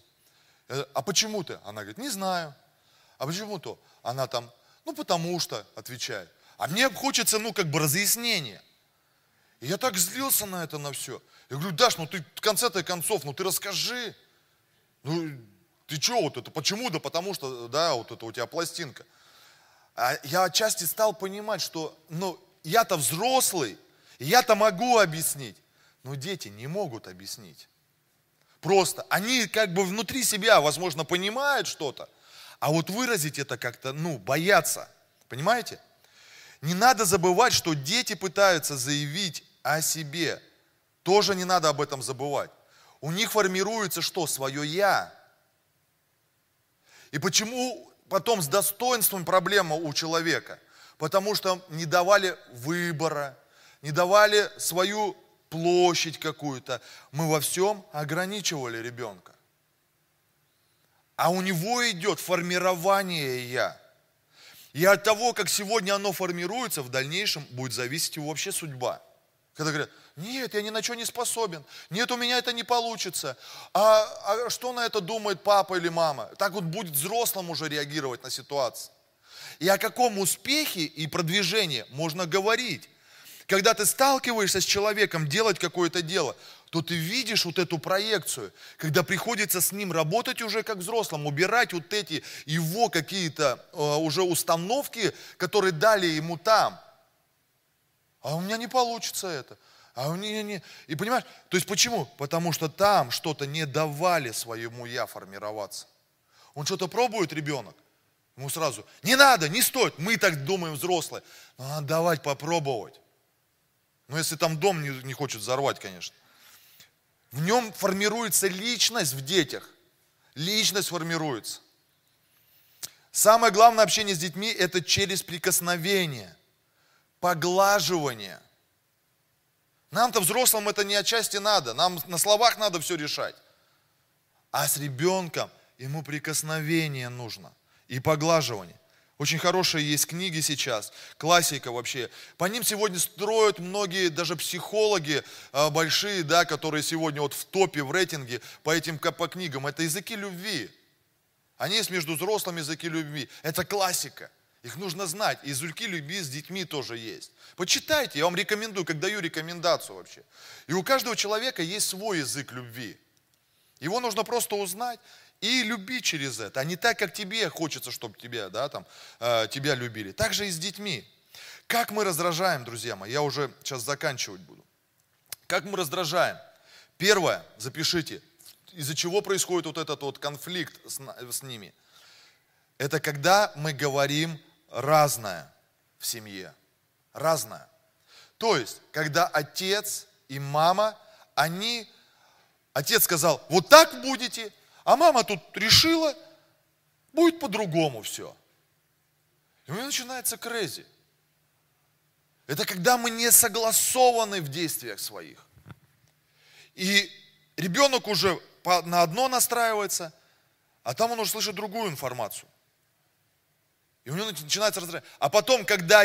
А почему ты? Она говорит, не знаю. А почему то? Она там, ну потому что, отвечает. А мне хочется, ну, как бы разъяснения. И я так злился на это, на все. Я говорю, Даш, ну ты в конце-то концов, ну ты расскажи. Ну, ты что вот это, почему? Да потому что, да, вот это у тебя пластинка. А я отчасти стал понимать, что, ну, я-то взрослый, я-то могу объяснить, но дети не могут объяснить. Просто они как бы внутри себя, возможно, понимают что-то, а вот выразить это как-то, ну, боятся. Понимаете? Не надо забывать, что дети пытаются заявить о себе. Тоже не надо об этом забывать. У них формируется что? Свое «я». И почему потом с достоинством проблема у человека? Потому что не давали выбора, не давали свою площадь какую-то. Мы во всем ограничивали ребенка. А у него идет формирование «я». И от того, как сегодня оно формируется, в дальнейшем будет зависеть его вообще судьба. Когда говорят, нет, я ни на что не способен. Нет, у меня это не получится. А, а что на это думает папа или мама? Так вот будет взрослым уже реагировать на ситуацию. И о каком успехе и продвижении можно говорить? Когда ты сталкиваешься с человеком делать какое-то дело, то ты видишь вот эту проекцию, когда приходится с ним работать уже как взрослым, убирать вот эти его какие-то э, уже установки, которые дали ему там. А у меня не получится это. А у меня не... И понимаешь, то есть почему? Потому что там что-то не давали своему я формироваться. Он что-то пробует, ребенок, ему сразу, не надо, не стоит, мы так думаем взрослые. Но надо давать попробовать. Но если там дом не, не хочет взорвать, конечно. В нем формируется личность в детях. Личность формируется. Самое главное общение с детьми – это через прикосновение – поглаживание. Нам-то взрослым это не отчасти надо, нам на словах надо все решать. А с ребенком ему прикосновение нужно и поглаживание. Очень хорошие есть книги сейчас, классика вообще. По ним сегодня строят многие, даже психологи а, большие, да, которые сегодня вот в топе, в рейтинге по этим по книгам. Это языки любви. Они есть между взрослыми языки любви. Это классика. Их нужно знать. Языки любви с детьми тоже есть. Почитайте, я вам рекомендую, как даю рекомендацию вообще. И у каждого человека есть свой язык любви. Его нужно просто узнать и любить через это, а не так, как тебе хочется, чтобы тебя, да, там, э, тебя любили. Так же и с детьми. Как мы раздражаем, друзья мои, я уже сейчас заканчивать буду. Как мы раздражаем? Первое, запишите, из-за чего происходит вот этот вот конфликт с, с ними. Это когда мы говорим разное в семье. Разное. То есть, когда отец и мама, они, отец сказал, вот так будете, а мама тут решила, будет по-другому все. И у меня начинается крейзи. Это когда мы не согласованы в действиях своих. И ребенок уже на одно настраивается, а там он уже слышит другую информацию. И у него начинается раздражение. А потом, когда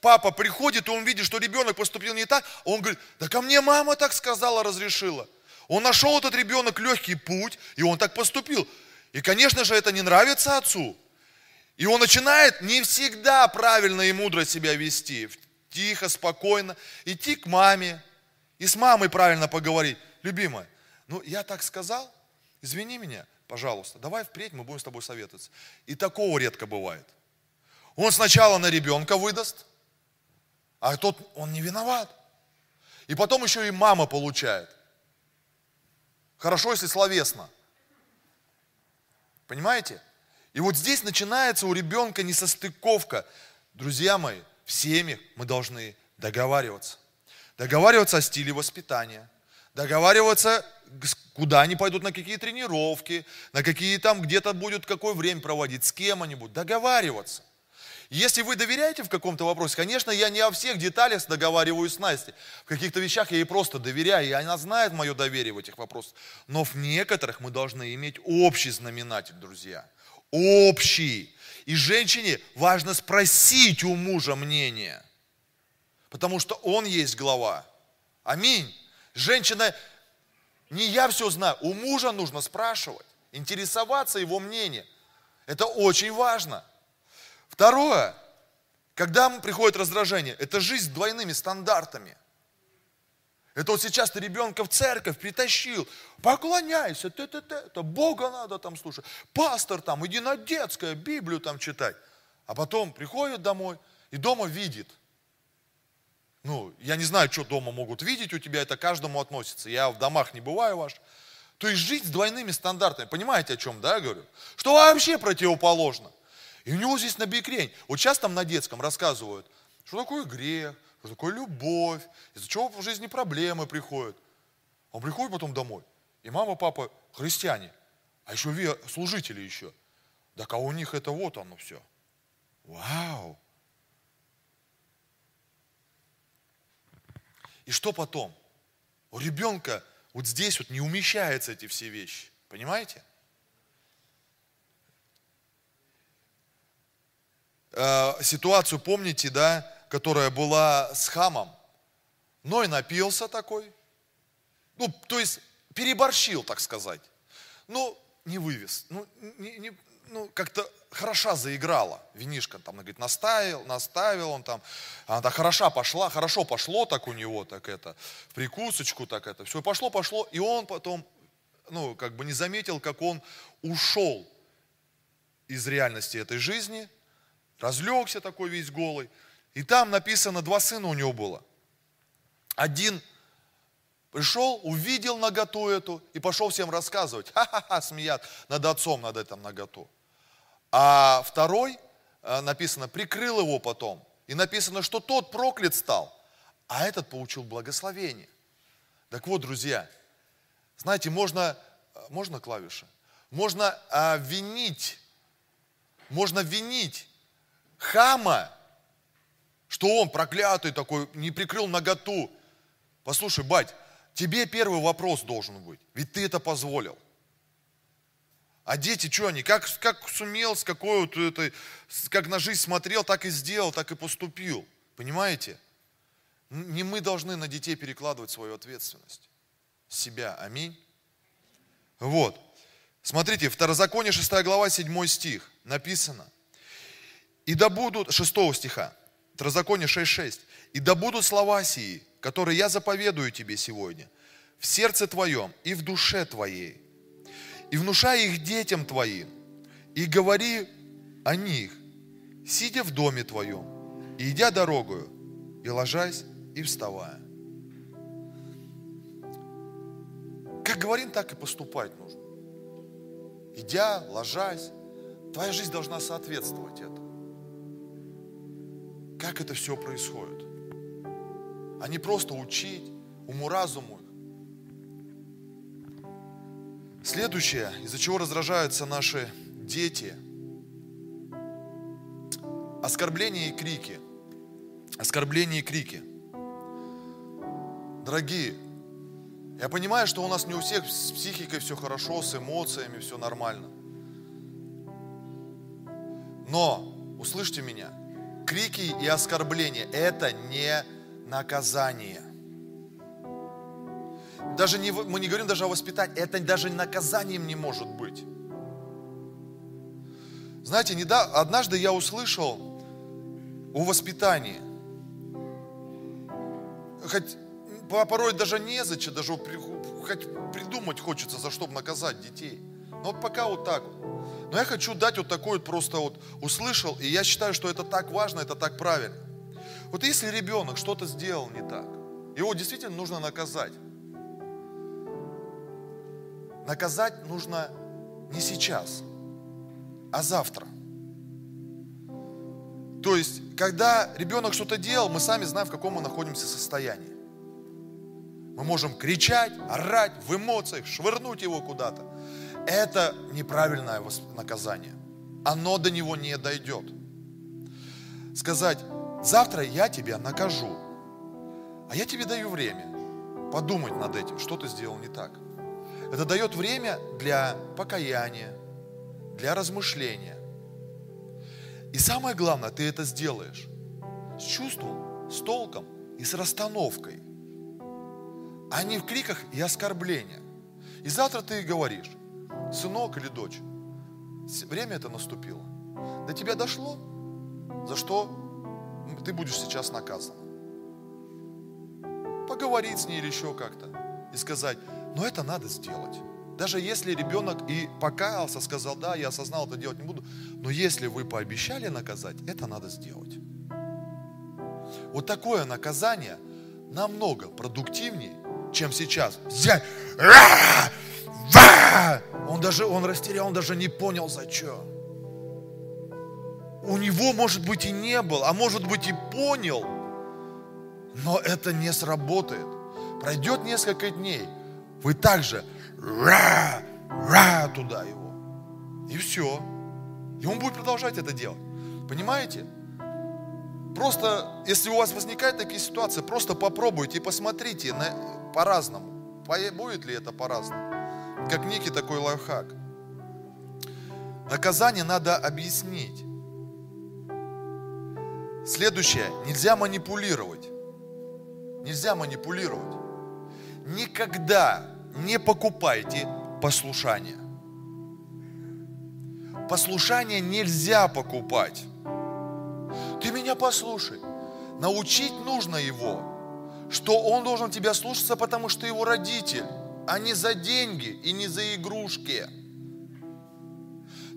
папа приходит, и он видит, что ребенок поступил не так, он говорит, да ко мне мама так сказала, разрешила. Он нашел этот ребенок легкий путь, и он так поступил. И, конечно же, это не нравится отцу. И он начинает не всегда правильно и мудро себя вести. Тихо, спокойно. Идти к маме. И с мамой правильно поговорить. Любимая, ну я так сказал, извини меня, пожалуйста, давай впредь мы будем с тобой советоваться. И такого редко бывает. Он сначала на ребенка выдаст, а тот, он не виноват. И потом еще и мама получает. Хорошо, если словесно. Понимаете? И вот здесь начинается у ребенка несостыковка. Друзья мои, в семьях мы должны договариваться. Договариваться о стиле воспитания. Договариваться, куда они пойдут, на какие тренировки, на какие там где-то будет какое время проводить, с кем они будут. Договариваться. Если вы доверяете в каком-то вопросе, конечно, я не о всех деталях договариваюсь с Настей. В каких-то вещах я ей просто доверяю, и она знает мое доверие в этих вопросах. Но в некоторых мы должны иметь общий знаменатель, друзья. Общий. И женщине важно спросить у мужа мнение. Потому что он есть глава. Аминь. Женщина, не я все знаю, у мужа нужно спрашивать, интересоваться его мнением. Это очень важно. Второе, когда приходит раздражение, это жизнь с двойными стандартами. Это вот сейчас ты ребенка в церковь притащил, поклоняйся, ты, ты, ты, это Бога надо там слушать. Пастор там, иди на детское, Библию там читать. А потом приходит домой и дома видит. Ну, я не знаю, что дома могут видеть у тебя, это каждому относится. Я в домах не бываю ваш. То есть жить с двойными стандартами. Понимаете, о чем, да, я говорю? Что вообще противоположно. И у него здесь набекрень. Вот сейчас там на детском рассказывают, что такое грех, что такое любовь, из-за чего в жизни проблемы приходят. Он приходит потом домой, и мама, папа христиане, а еще служители еще. Так а у них это вот оно все. Вау! И что потом? У ребенка вот здесь вот не умещаются эти все вещи. Понимаете? Э, ситуацию помните, да, которая была с Хамом? Ной напился такой. Ну, то есть переборщил, так сказать. Ну, не вывез. Ну, не, не, ну как-то хороша заиграла. Винишка там, говорит, наставил, наставил он там. Она так хороша пошла, хорошо пошло так у него, так это, в прикусочку так это. Все, пошло, пошло. И он потом, ну, как бы не заметил, как он ушел из реальности этой жизни, разлегся такой весь голый. И там написано, два сына у него было. Один пришел, увидел наготу эту и пошел всем рассказывать. Ха-ха-ха, смеят над отцом, над этим наготу. А второй, э, написано, прикрыл его потом. И написано, что тот проклят стал, а этот получил благословение. Так вот, друзья, знаете, можно, э, можно клавиши? Можно а, винить, можно винить Хама, что он проклятый такой, не прикрыл наготу. Послушай, бать, тебе первый вопрос должен быть, ведь ты это позволил. А дети, что они, как, как сумел, с какой вот это, как на жизнь смотрел, так и сделал, так и поступил. Понимаете? Не мы должны на детей перекладывать свою ответственность. Себя. Аминь. Вот. Смотрите, Второзаконие 6 глава 7 стих написано. И да будут, 6 стиха, Второзаконие 6.6. И да будут слова сии, которые я заповедую тебе сегодня, в сердце твоем и в душе твоей, и внушай их детям твоим, и говори о них, сидя в доме твоем, и идя дорогою, и ложась, и вставая. Как говорим, так и поступать нужно. Идя, ложась, твоя жизнь должна соответствовать этому. Как это все происходит? А не просто учить уму-разуму. Следующее, из-за чего раздражаются наши дети, оскорбления и крики. Оскорбления и крики. Дорогие, я понимаю, что у нас не у всех с психикой все хорошо, с эмоциями все нормально. Но, услышьте меня, крики и оскорбления – это не наказание. Даже не, мы не говорим даже о воспитании, это даже наказанием не может быть. Знаете, недавно, однажды я услышал о воспитании. Хоть порой даже незачем, даже хоть придумать хочется, за что наказать детей. Но вот пока вот так вот. Но я хочу дать вот такой вот просто вот услышал, и я считаю, что это так важно, это так правильно. Вот если ребенок что-то сделал не так, его действительно нужно наказать. Наказать нужно не сейчас, а завтра. То есть, когда ребенок что-то делал, мы сами знаем, в каком мы находимся состоянии. Мы можем кричать, орать в эмоциях, швырнуть его куда-то. Это неправильное наказание. Оно до него не дойдет. Сказать, завтра я тебя накажу, а я тебе даю время подумать над этим, что ты сделал не так. Это дает время для покаяния, для размышления. И самое главное, ты это сделаешь с чувством, с толком и с расстановкой а не в криках и оскорблениях. И завтра ты говоришь, сынок или дочь, время это наступило. До тебя дошло, за что ты будешь сейчас наказан. Поговорить с ней или еще как-то. И сказать, но это надо сделать. Даже если ребенок и покаялся, сказал, да, я осознал, это делать не буду. Но если вы пообещали наказать, это надо сделать. Вот такое наказание намного продуктивнее, чем сейчас. Взять. Он даже, он растерял, он даже не понял, за что. У него, может быть, и не был, а может быть, и понял, но это не сработает. Пройдет несколько дней, вы также ра, ра туда его. И все. И он будет продолжать это делать. Понимаете? Просто, если у вас возникают такие ситуации, просто попробуйте и посмотрите на, по-разному. Будет ли это по-разному? Как некий такой лайфхак. Наказание надо объяснить. Следующее. Нельзя манипулировать. Нельзя манипулировать. Никогда не покупайте послушание. Послушание нельзя покупать. Ты меня послушай. Научить нужно его, что он должен тебя слушаться, потому что его родитель, а не за деньги и не за игрушки.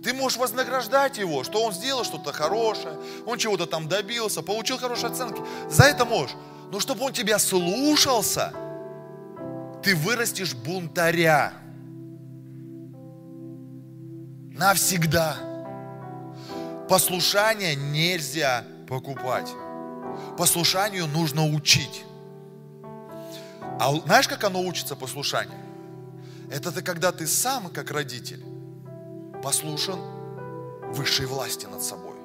Ты можешь вознаграждать его, что он сделал что-то хорошее, он чего-то там добился, получил хорошие оценки. За это можешь. Но чтобы он тебя слушался, ты вырастешь бунтаря. Навсегда. Послушание нельзя покупать. Послушанию нужно учить. А знаешь, как оно учится послушанию? Это ты, когда ты сам, как родитель, послушан высшей власти над собой.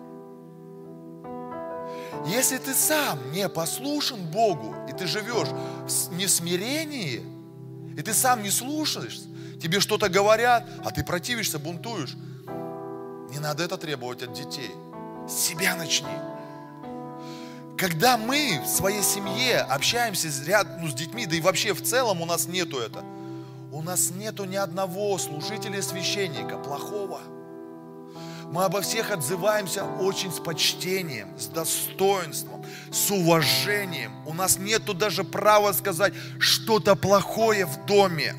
Если ты сам не послушан Богу, и ты живешь в смирении, и ты сам не слушаешь, тебе что-то говорят, а ты противишься, бунтуешь, не надо это требовать от детей. С себя начни. Когда мы в своей семье общаемся с, ряд, ну, с детьми, да и вообще в целом у нас нету это, у нас нету ни одного служителя священника плохого. Мы обо всех отзываемся очень с почтением, с достоинством, с уважением. У нас нету даже права сказать что-то плохое в доме.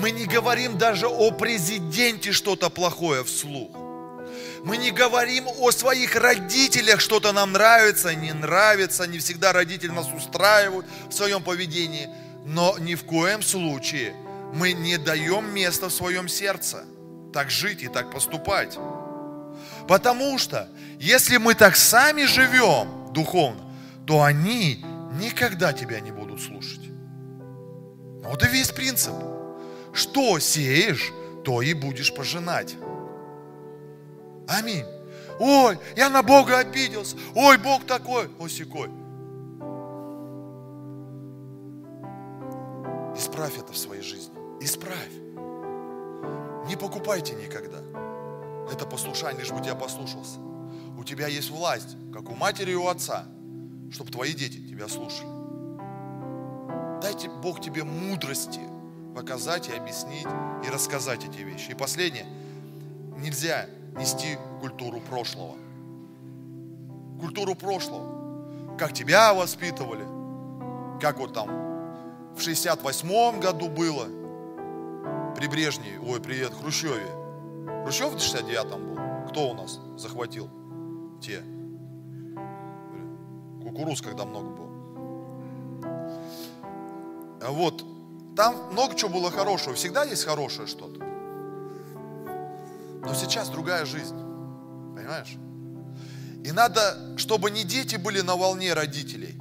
Мы не говорим даже о президенте что-то плохое вслух. Мы не говорим о своих родителях, что-то нам нравится, не нравится, не всегда родители нас устраивают в своем поведении, но ни в коем случае мы не даем места в своем сердце так жить и так поступать. Потому что если мы так сами живем духовно, то они никогда тебя не будут слушать. Вот и весь принцип. Что сеешь, то и будешь пожинать. Аминь. Ой, я на Бога обиделся. Ой, Бог такой, осекой. Исправь это в своей жизни. Исправь. Не покупайте никогда. Это послушание, лишь бы тебя послушался. У тебя есть власть, как у матери и у отца, чтобы твои дети тебя слушали. Дайте Бог тебе мудрости показать и объяснить и рассказать эти вещи. И последнее. Нельзя нести культуру прошлого. Культуру прошлого. Как тебя воспитывали, как вот там в 68 году было, при Брежневе, ой, при Хрущеве. Хрущев в 69-м был. Кто у нас захватил те? Кукуруз, когда много было. Вот, там много чего было хорошего. Всегда есть хорошее что-то. Но сейчас другая жизнь. Понимаешь? И надо, чтобы не дети были на волне родителей,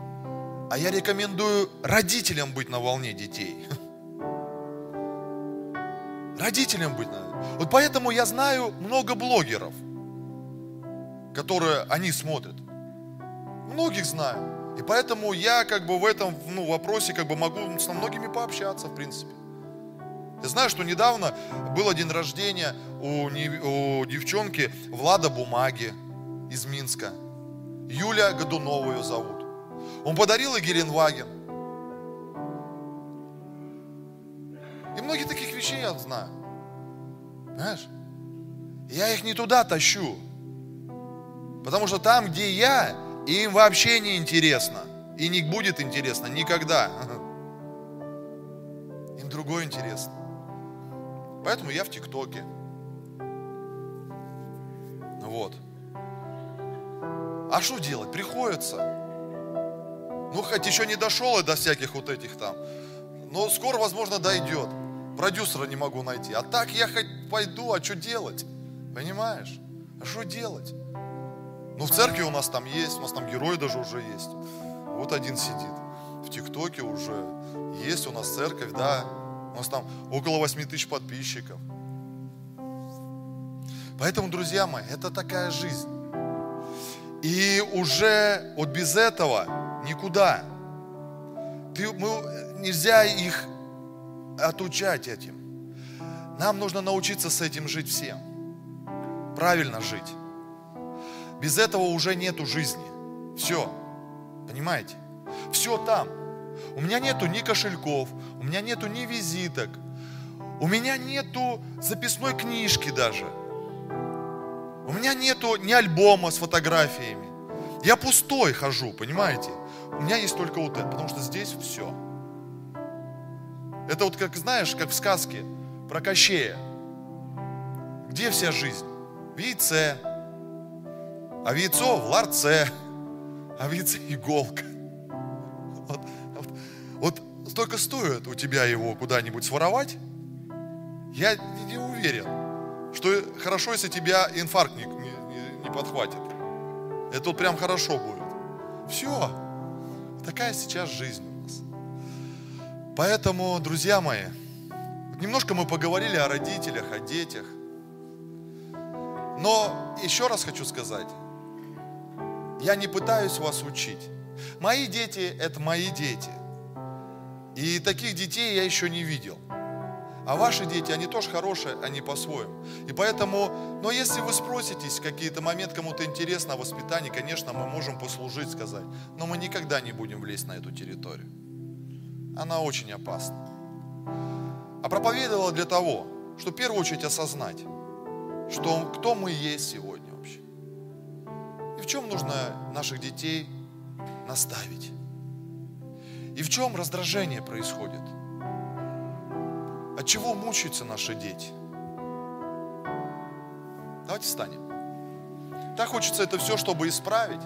а я рекомендую родителям быть на волне детей. Родителям быть надо. Вот поэтому я знаю много блогеров, которые они смотрят. Многих знаю. И поэтому я как бы в этом ну, вопросе как бы могу с многими пообщаться, в принципе. Я знаю, что недавно был день рождения у, у девчонки Влада Бумаги из Минска. Юля Годунова ее зовут. Он подарил ей Геленваген. И многие таких вещей я знаю. Знаешь? Я их не туда тащу. Потому что там, где я, им вообще не интересно. И не будет интересно никогда. Им другое интересно. Поэтому я в ТикТоке. Вот. А что делать? Приходится. Ну, хоть еще не дошел и до всяких вот этих там. Но скоро, возможно, дойдет. Продюсера не могу найти. А так я хоть пойду, а что делать? Понимаешь? А что делать? Ну, в церкви у нас там есть, у нас там герой даже уже есть. Вот один сидит. В ТикТоке уже есть у нас церковь, да, у нас там около 8 тысяч подписчиков. Поэтому, друзья мои, это такая жизнь. И уже вот без этого никуда. Ты, мы, нельзя их отучать этим. Нам нужно научиться с этим жить всем. Правильно жить. Без этого уже нету жизни. Все. Понимаете? Все там. У меня нету ни кошельков, у меня нету ни визиток, у меня нету записной книжки даже. У меня нету ни альбома с фотографиями. Я пустой хожу, понимаете? У меня есть только вот это, потому что здесь все. Это вот как, знаешь, как в сказке про Кощея. Где вся жизнь? В яйце. А в яйцо в ларце. А в яйце иголка. Вот, столько стоит у тебя его куда-нибудь своровать, я не уверен, что хорошо, если тебя инфаркт не, не, не подхватит. Это вот прям хорошо будет. Все. Такая сейчас жизнь у нас. Поэтому, друзья мои, немножко мы поговорили о родителях, о детях. Но еще раз хочу сказать, я не пытаюсь вас учить. Мои дети – это мои дети. И таких детей я еще не видел. А ваши дети, они тоже хорошие, они по-своему. И поэтому, но если вы спроситесь какие-то моменты, кому-то интересно о воспитании, конечно, мы можем послужить, сказать. Но мы никогда не будем влезть на эту территорию. Она очень опасна. а проповедовала для того, чтобы в первую очередь осознать, что кто мы есть сегодня вообще. И в чем нужно наших детей наставить. И в чем раздражение происходит. От чего мучаются наши дети. Давайте встанем. Так хочется это все, чтобы исправить.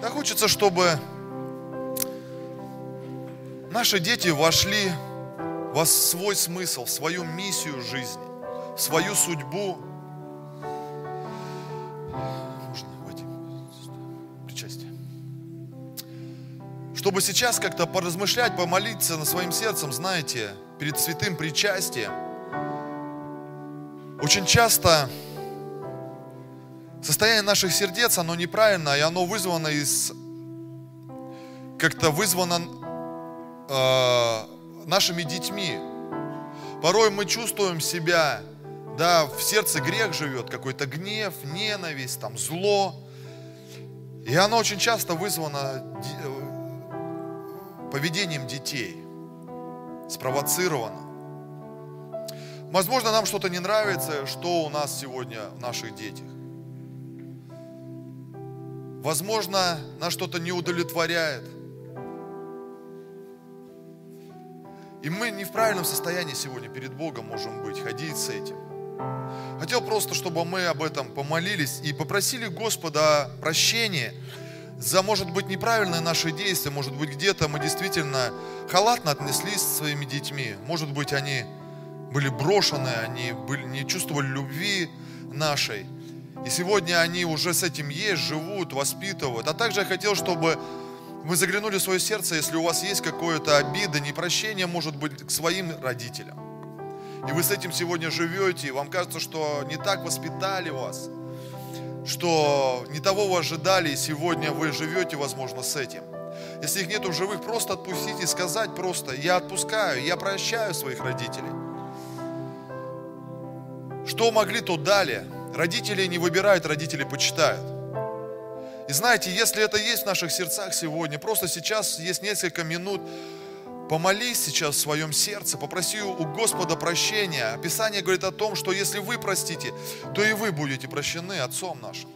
Так хочется, чтобы наши дети вошли в свой смысл, в свою миссию жизни, в свою судьбу. Чтобы сейчас как-то поразмышлять, помолиться над своим сердцем, знаете, перед святым причастием. Очень часто состояние наших сердец, оно неправильно, и оно вызвано из, как-то вызвано э, нашими детьми. Порой мы чувствуем себя, да, в сердце грех живет, какой-то гнев, ненависть, там, зло. И оно очень часто вызвано э, поведением детей, спровоцировано. Возможно, нам что-то не нравится, что у нас сегодня в наших детях. Возможно, нас что-то не удовлетворяет. И мы не в правильном состоянии сегодня перед Богом можем быть, ходить с этим. Хотел просто, чтобы мы об этом помолились и попросили Господа прощения за, может быть, неправильные наши действия, может быть, где-то мы действительно халатно отнеслись с своими детьми, может быть, они были брошены, они были, не чувствовали любви нашей. И сегодня они уже с этим есть, живут, воспитывают. А также я хотел, чтобы мы заглянули в свое сердце, если у вас есть какое-то обида, непрощение, может быть, к своим родителям. И вы с этим сегодня живете, и вам кажется, что не так воспитали вас, что не того вы ожидали, и сегодня вы живете, возможно, с этим. Если их нету в живых, просто отпустите, сказать просто, я отпускаю, я прощаю своих родителей. Что могли, то дали. Родители не выбирают, родители почитают. И знаете, если это есть в наших сердцах сегодня, просто сейчас есть несколько минут, помолись сейчас в своем сердце, попроси у Господа прощения. Писание говорит о том, что если вы простите, то и вы будете прощены Отцом нашим.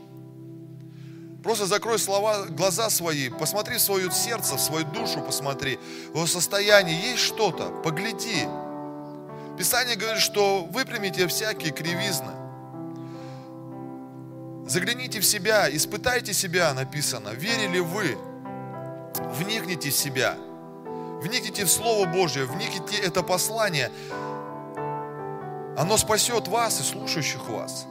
Просто закрой слова, глаза свои, посмотри в свое сердце, в свою душу посмотри, в его состоянии есть что-то, погляди. Писание говорит, что выпрямите всякие кривизны. Загляните в себя, испытайте себя, написано. Верили вы? Вникните в себя. Вникните в Слово Божье, вникните это послание. Оно спасет вас и слушающих вас.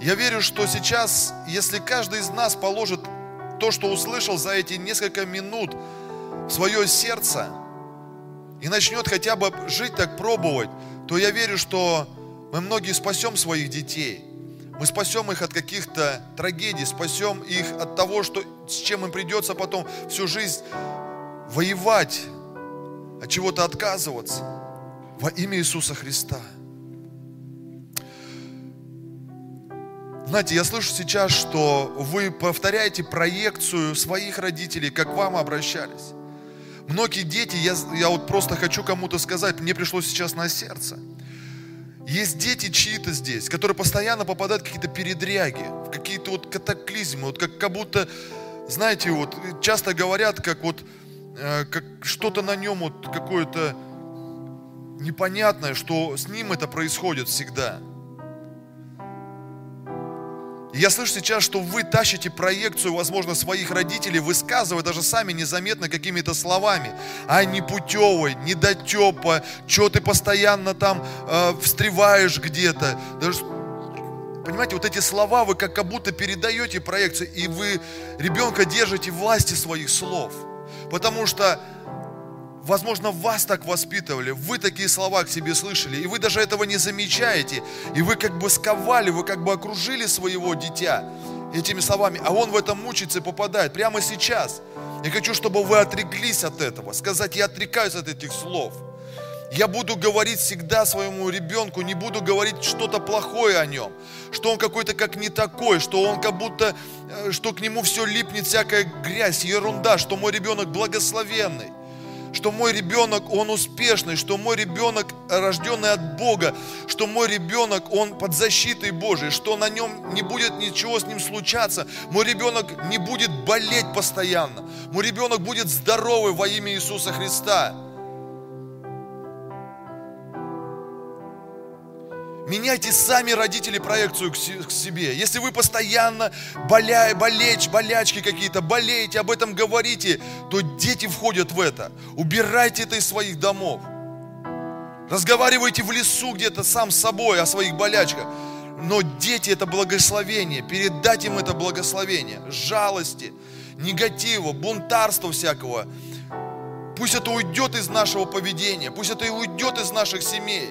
Я верю, что сейчас, если каждый из нас положит то, что услышал за эти несколько минут в свое сердце и начнет хотя бы жить так, пробовать, то я верю, что мы многие спасем своих детей – мы спасем их от каких-то трагедий, спасем их от того, что, с чем им придется потом всю жизнь воевать, от чего-то отказываться во имя Иисуса Христа. Знаете, я слышу сейчас, что вы повторяете проекцию своих родителей, как к вам обращались. Многие дети, я, я вот просто хочу кому-то сказать, мне пришло сейчас на сердце – есть дети чьи-то здесь, которые постоянно попадают в какие-то передряги, в какие-то вот катаклизмы, вот как, как будто, знаете, вот часто говорят, как вот как что-то на нем вот какое-то непонятное, что с ним это происходит всегда. Я слышу сейчас, что вы тащите проекцию, возможно, своих родителей, высказывая даже сами незаметно какими-то словами. А не путевой, не дотепа, что ты постоянно там э, встреваешь где-то. Даже, понимаете, вот эти слова вы как, как будто передаете проекцию, и вы ребенка держите власти своих слов. Потому что Возможно, вас так воспитывали, вы такие слова к себе слышали, и вы даже этого не замечаете, и вы как бы сковали, вы как бы окружили своего дитя этими словами, а он в этом мучается и попадает прямо сейчас. Я хочу, чтобы вы отреклись от этого, сказать, я отрекаюсь от этих слов. Я буду говорить всегда своему ребенку, не буду говорить что-то плохое о нем, что он какой-то как не такой, что он как будто, э, что к нему все липнет всякая грязь, ерунда, что мой ребенок благословенный что мой ребенок, он успешный, что мой ребенок рожденный от Бога, что мой ребенок, он под защитой Божией, что на нем не будет ничего с ним случаться, мой ребенок не будет болеть постоянно, мой ребенок будет здоровый во имя Иисуса Христа. Меняйте сами родители проекцию к себе. Если вы постоянно боля, болеч, болячки какие-то, болеете, об этом говорите, то дети входят в это. Убирайте это из своих домов. Разговаривайте в лесу где-то сам с собой о своих болячках. Но дети это благословение. Передать им это благословение. Жалости, негатива, бунтарства всякого. Пусть это уйдет из нашего поведения. Пусть это и уйдет из наших семей.